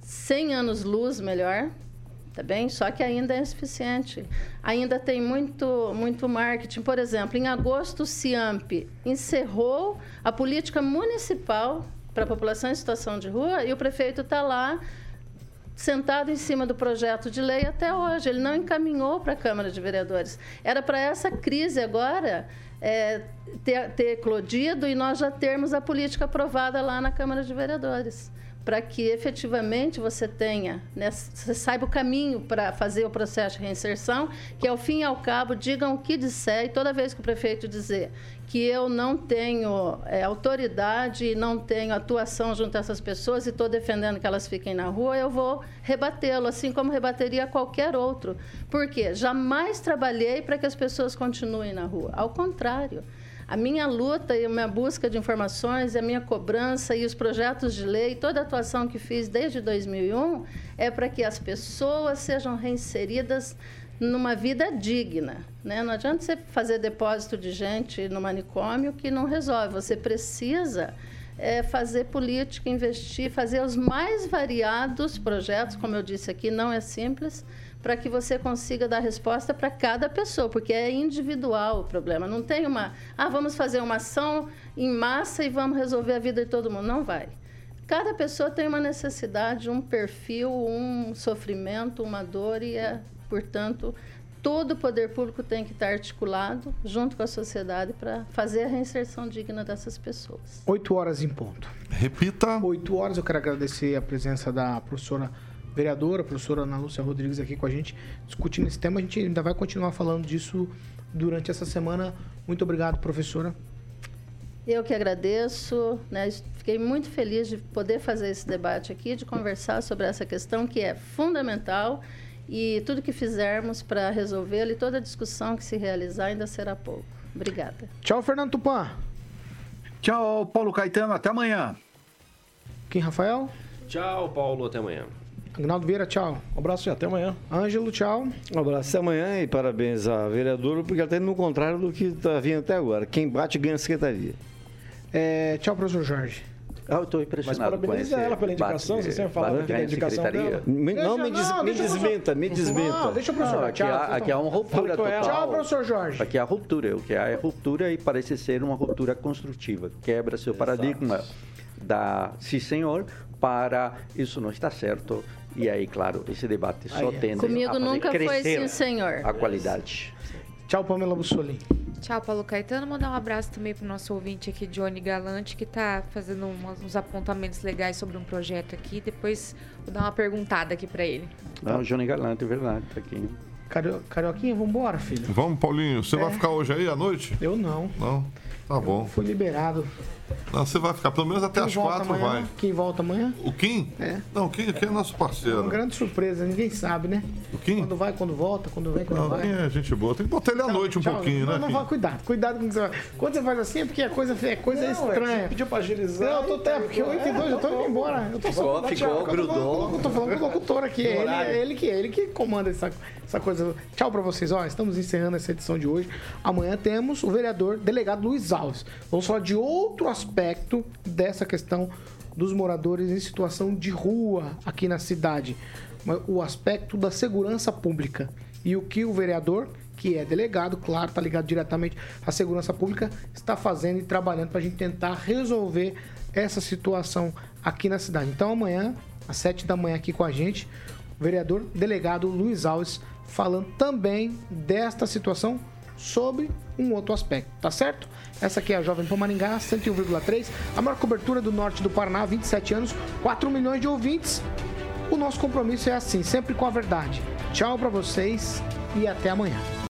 Speaker 9: 100 anos luz melhor, tá bem? Só que ainda é insuficiente. Ainda tem muito, muito marketing. Por exemplo, em agosto, o CIAMP encerrou a política municipal para a população em situação de rua e o prefeito está lá sentado em cima do projeto de lei até hoje. Ele não encaminhou para a Câmara de Vereadores. Era para essa crise agora é, ter, ter eclodido e nós já termos a política aprovada lá na Câmara de Vereadores para que efetivamente você tenha, né, você saiba o caminho para fazer o processo de reinserção, que ao fim e ao cabo digam o que disser, e toda vez que o prefeito dizer que eu não tenho é, autoridade e não tenho atuação junto a essas pessoas e estou defendendo que elas fiquem na rua, eu vou rebatê-lo, assim como rebateria qualquer outro. Por quê? Jamais trabalhei para que as pessoas continuem na rua. Ao contrário. A minha luta e a minha busca de informações, a minha cobrança e os projetos de lei, toda a atuação que fiz desde 2001 é para que as pessoas sejam reinseridas numa vida digna. Né? Não adianta você fazer depósito de gente no manicômio que não resolve. Você precisa é, fazer política, investir, fazer os mais variados projetos, como eu disse aqui, não é simples, para que você consiga dar resposta para cada pessoa, porque é individual o problema. Não tem uma, ah, vamos fazer uma ação em massa e vamos resolver a vida de todo mundo. Não vai. Cada pessoa tem uma necessidade, um perfil, um sofrimento, uma dor e, é, portanto, todo o poder público tem que estar articulado junto com a sociedade para fazer a reinserção digna dessas pessoas.
Speaker 1: 8 horas em ponto.
Speaker 5: Repita.
Speaker 1: 8 horas. Eu quero agradecer a presença da professora vereadora, a professora Ana Lúcia Rodrigues aqui com a gente, discutindo esse tema. A gente ainda vai continuar falando disso durante essa semana. Muito obrigado, professora.
Speaker 9: Eu que agradeço, né? fiquei muito feliz de poder fazer esse debate aqui, de conversar sobre essa questão que é fundamental e tudo que fizermos para resolvê-la e toda a discussão que se realizar ainda será pouco. Obrigada.
Speaker 1: Tchau, Fernando Tupan.
Speaker 7: Tchau, Paulo Caetano. Até amanhã.
Speaker 1: Quem, Rafael?
Speaker 8: Tchau, Paulo. Até amanhã.
Speaker 1: Agnaldo Vieira, tchau.
Speaker 11: Um abraço e até amanhã.
Speaker 1: Ângelo, tchau.
Speaker 13: Um abraço até amanhã e parabéns à vereadora, porque ela está indo no contrário do que está vindo até agora. Quem bate ganha a secretaria.
Speaker 1: É, tchau, professor Jorge.
Speaker 6: Ah, eu estou impressionado
Speaker 11: Mas parabeniza ela pela indicação, você sempre falava que era a indicação dela.
Speaker 13: Me, não, me, des,
Speaker 1: não,
Speaker 13: me desmenta, me desmenta.
Speaker 1: Não, deixa o professor.
Speaker 6: Não, aqui,
Speaker 1: tchau,
Speaker 6: há, aqui há uma ruptura total.
Speaker 1: Tchau, professor Jorge.
Speaker 6: Aqui há ruptura. O que há é ruptura e parece ser uma ruptura construtiva. Quebra seu paradigma da sim senhor para isso não está certo. E aí, claro, esse debate só
Speaker 1: Aí é.
Speaker 6: tende a
Speaker 9: Comigo
Speaker 6: fazer
Speaker 9: nunca foi
Speaker 6: crescer
Speaker 9: sim, senhor.
Speaker 6: a qualidade.
Speaker 1: Tchau, Pamela Bussolini.
Speaker 10: Tchau, Paulo Caetano. Mandar um abraço também pro nosso ouvinte aqui, Johnny Galante, que tá fazendo uns apontamentos legais sobre um projeto aqui. Depois vou dar uma perguntada aqui para ele.
Speaker 6: Não, Johnny Galante, é verdade, tá aqui.
Speaker 1: Cario... Carioquinha, vambora, filho.
Speaker 5: Vamos, Paulinho. Você vai ficar hoje aí à noite?
Speaker 1: Eu não.
Speaker 5: Não? Tá bom.
Speaker 1: Fui liberado.
Speaker 5: Não, você vai ficar pelo menos até
Speaker 1: Quem
Speaker 5: as quatro,
Speaker 1: amanhã?
Speaker 5: vai.
Speaker 1: Quem volta amanhã?
Speaker 5: O Kim?
Speaker 1: É.
Speaker 5: Não, o Kim, o Kim é nosso
Speaker 1: É uma
Speaker 5: parceiro.
Speaker 1: grande surpresa, ninguém sabe, né?
Speaker 5: O Kim?
Speaker 1: Quando vai, quando volta, quando vem, quando
Speaker 5: Não, o
Speaker 1: vai.
Speaker 5: Kim é gente boa. Tem que botar ele à noite um
Speaker 1: Tchau.
Speaker 5: pouquinho,
Speaker 1: não,
Speaker 5: né,
Speaker 1: Não, vai, cuidado, cuidado com o que você vai. Quando você faz assim é porque a coisa é coisa
Speaker 11: Não, é
Speaker 1: estranha.
Speaker 11: você pediu pra agilizar.
Speaker 1: Não, eu tô até, porque 8 e 2 eu tô indo embora. Eu tô
Speaker 6: Ficou-
Speaker 1: falando-
Speaker 6: ficou,
Speaker 1: eu tô falando-
Speaker 6: grudou.
Speaker 1: Eu tô falando com o locutor aqui. É ele, é ele que, é ele que comanda essa, essa coisa. Tchau pra vocês. Ó, estamos encerrando essa edição de hoje. Amanhã temos o vereador delegado Luiz Alves. Vamos falar de outro aspecto dessa questão dos moradores em situação de rua aqui na cidade. O aspecto da segurança pública. E o que o vereador que é delegado, claro, está ligado diretamente à segurança pública, está fazendo e trabalhando para a gente tentar resolver essa situação aqui na cidade. Então amanhã, às 7 da manhã, aqui com a gente, o vereador delegado Luiz Alves falando também desta situação sobre um outro aspecto, tá certo? Essa aqui é a Jovem Pan Maringá, 101,3, a maior cobertura do norte do Paraná, 27 anos, 4 milhões de ouvintes. O nosso compromisso é assim, sempre com a verdade. Tchau para vocês e até amanhã.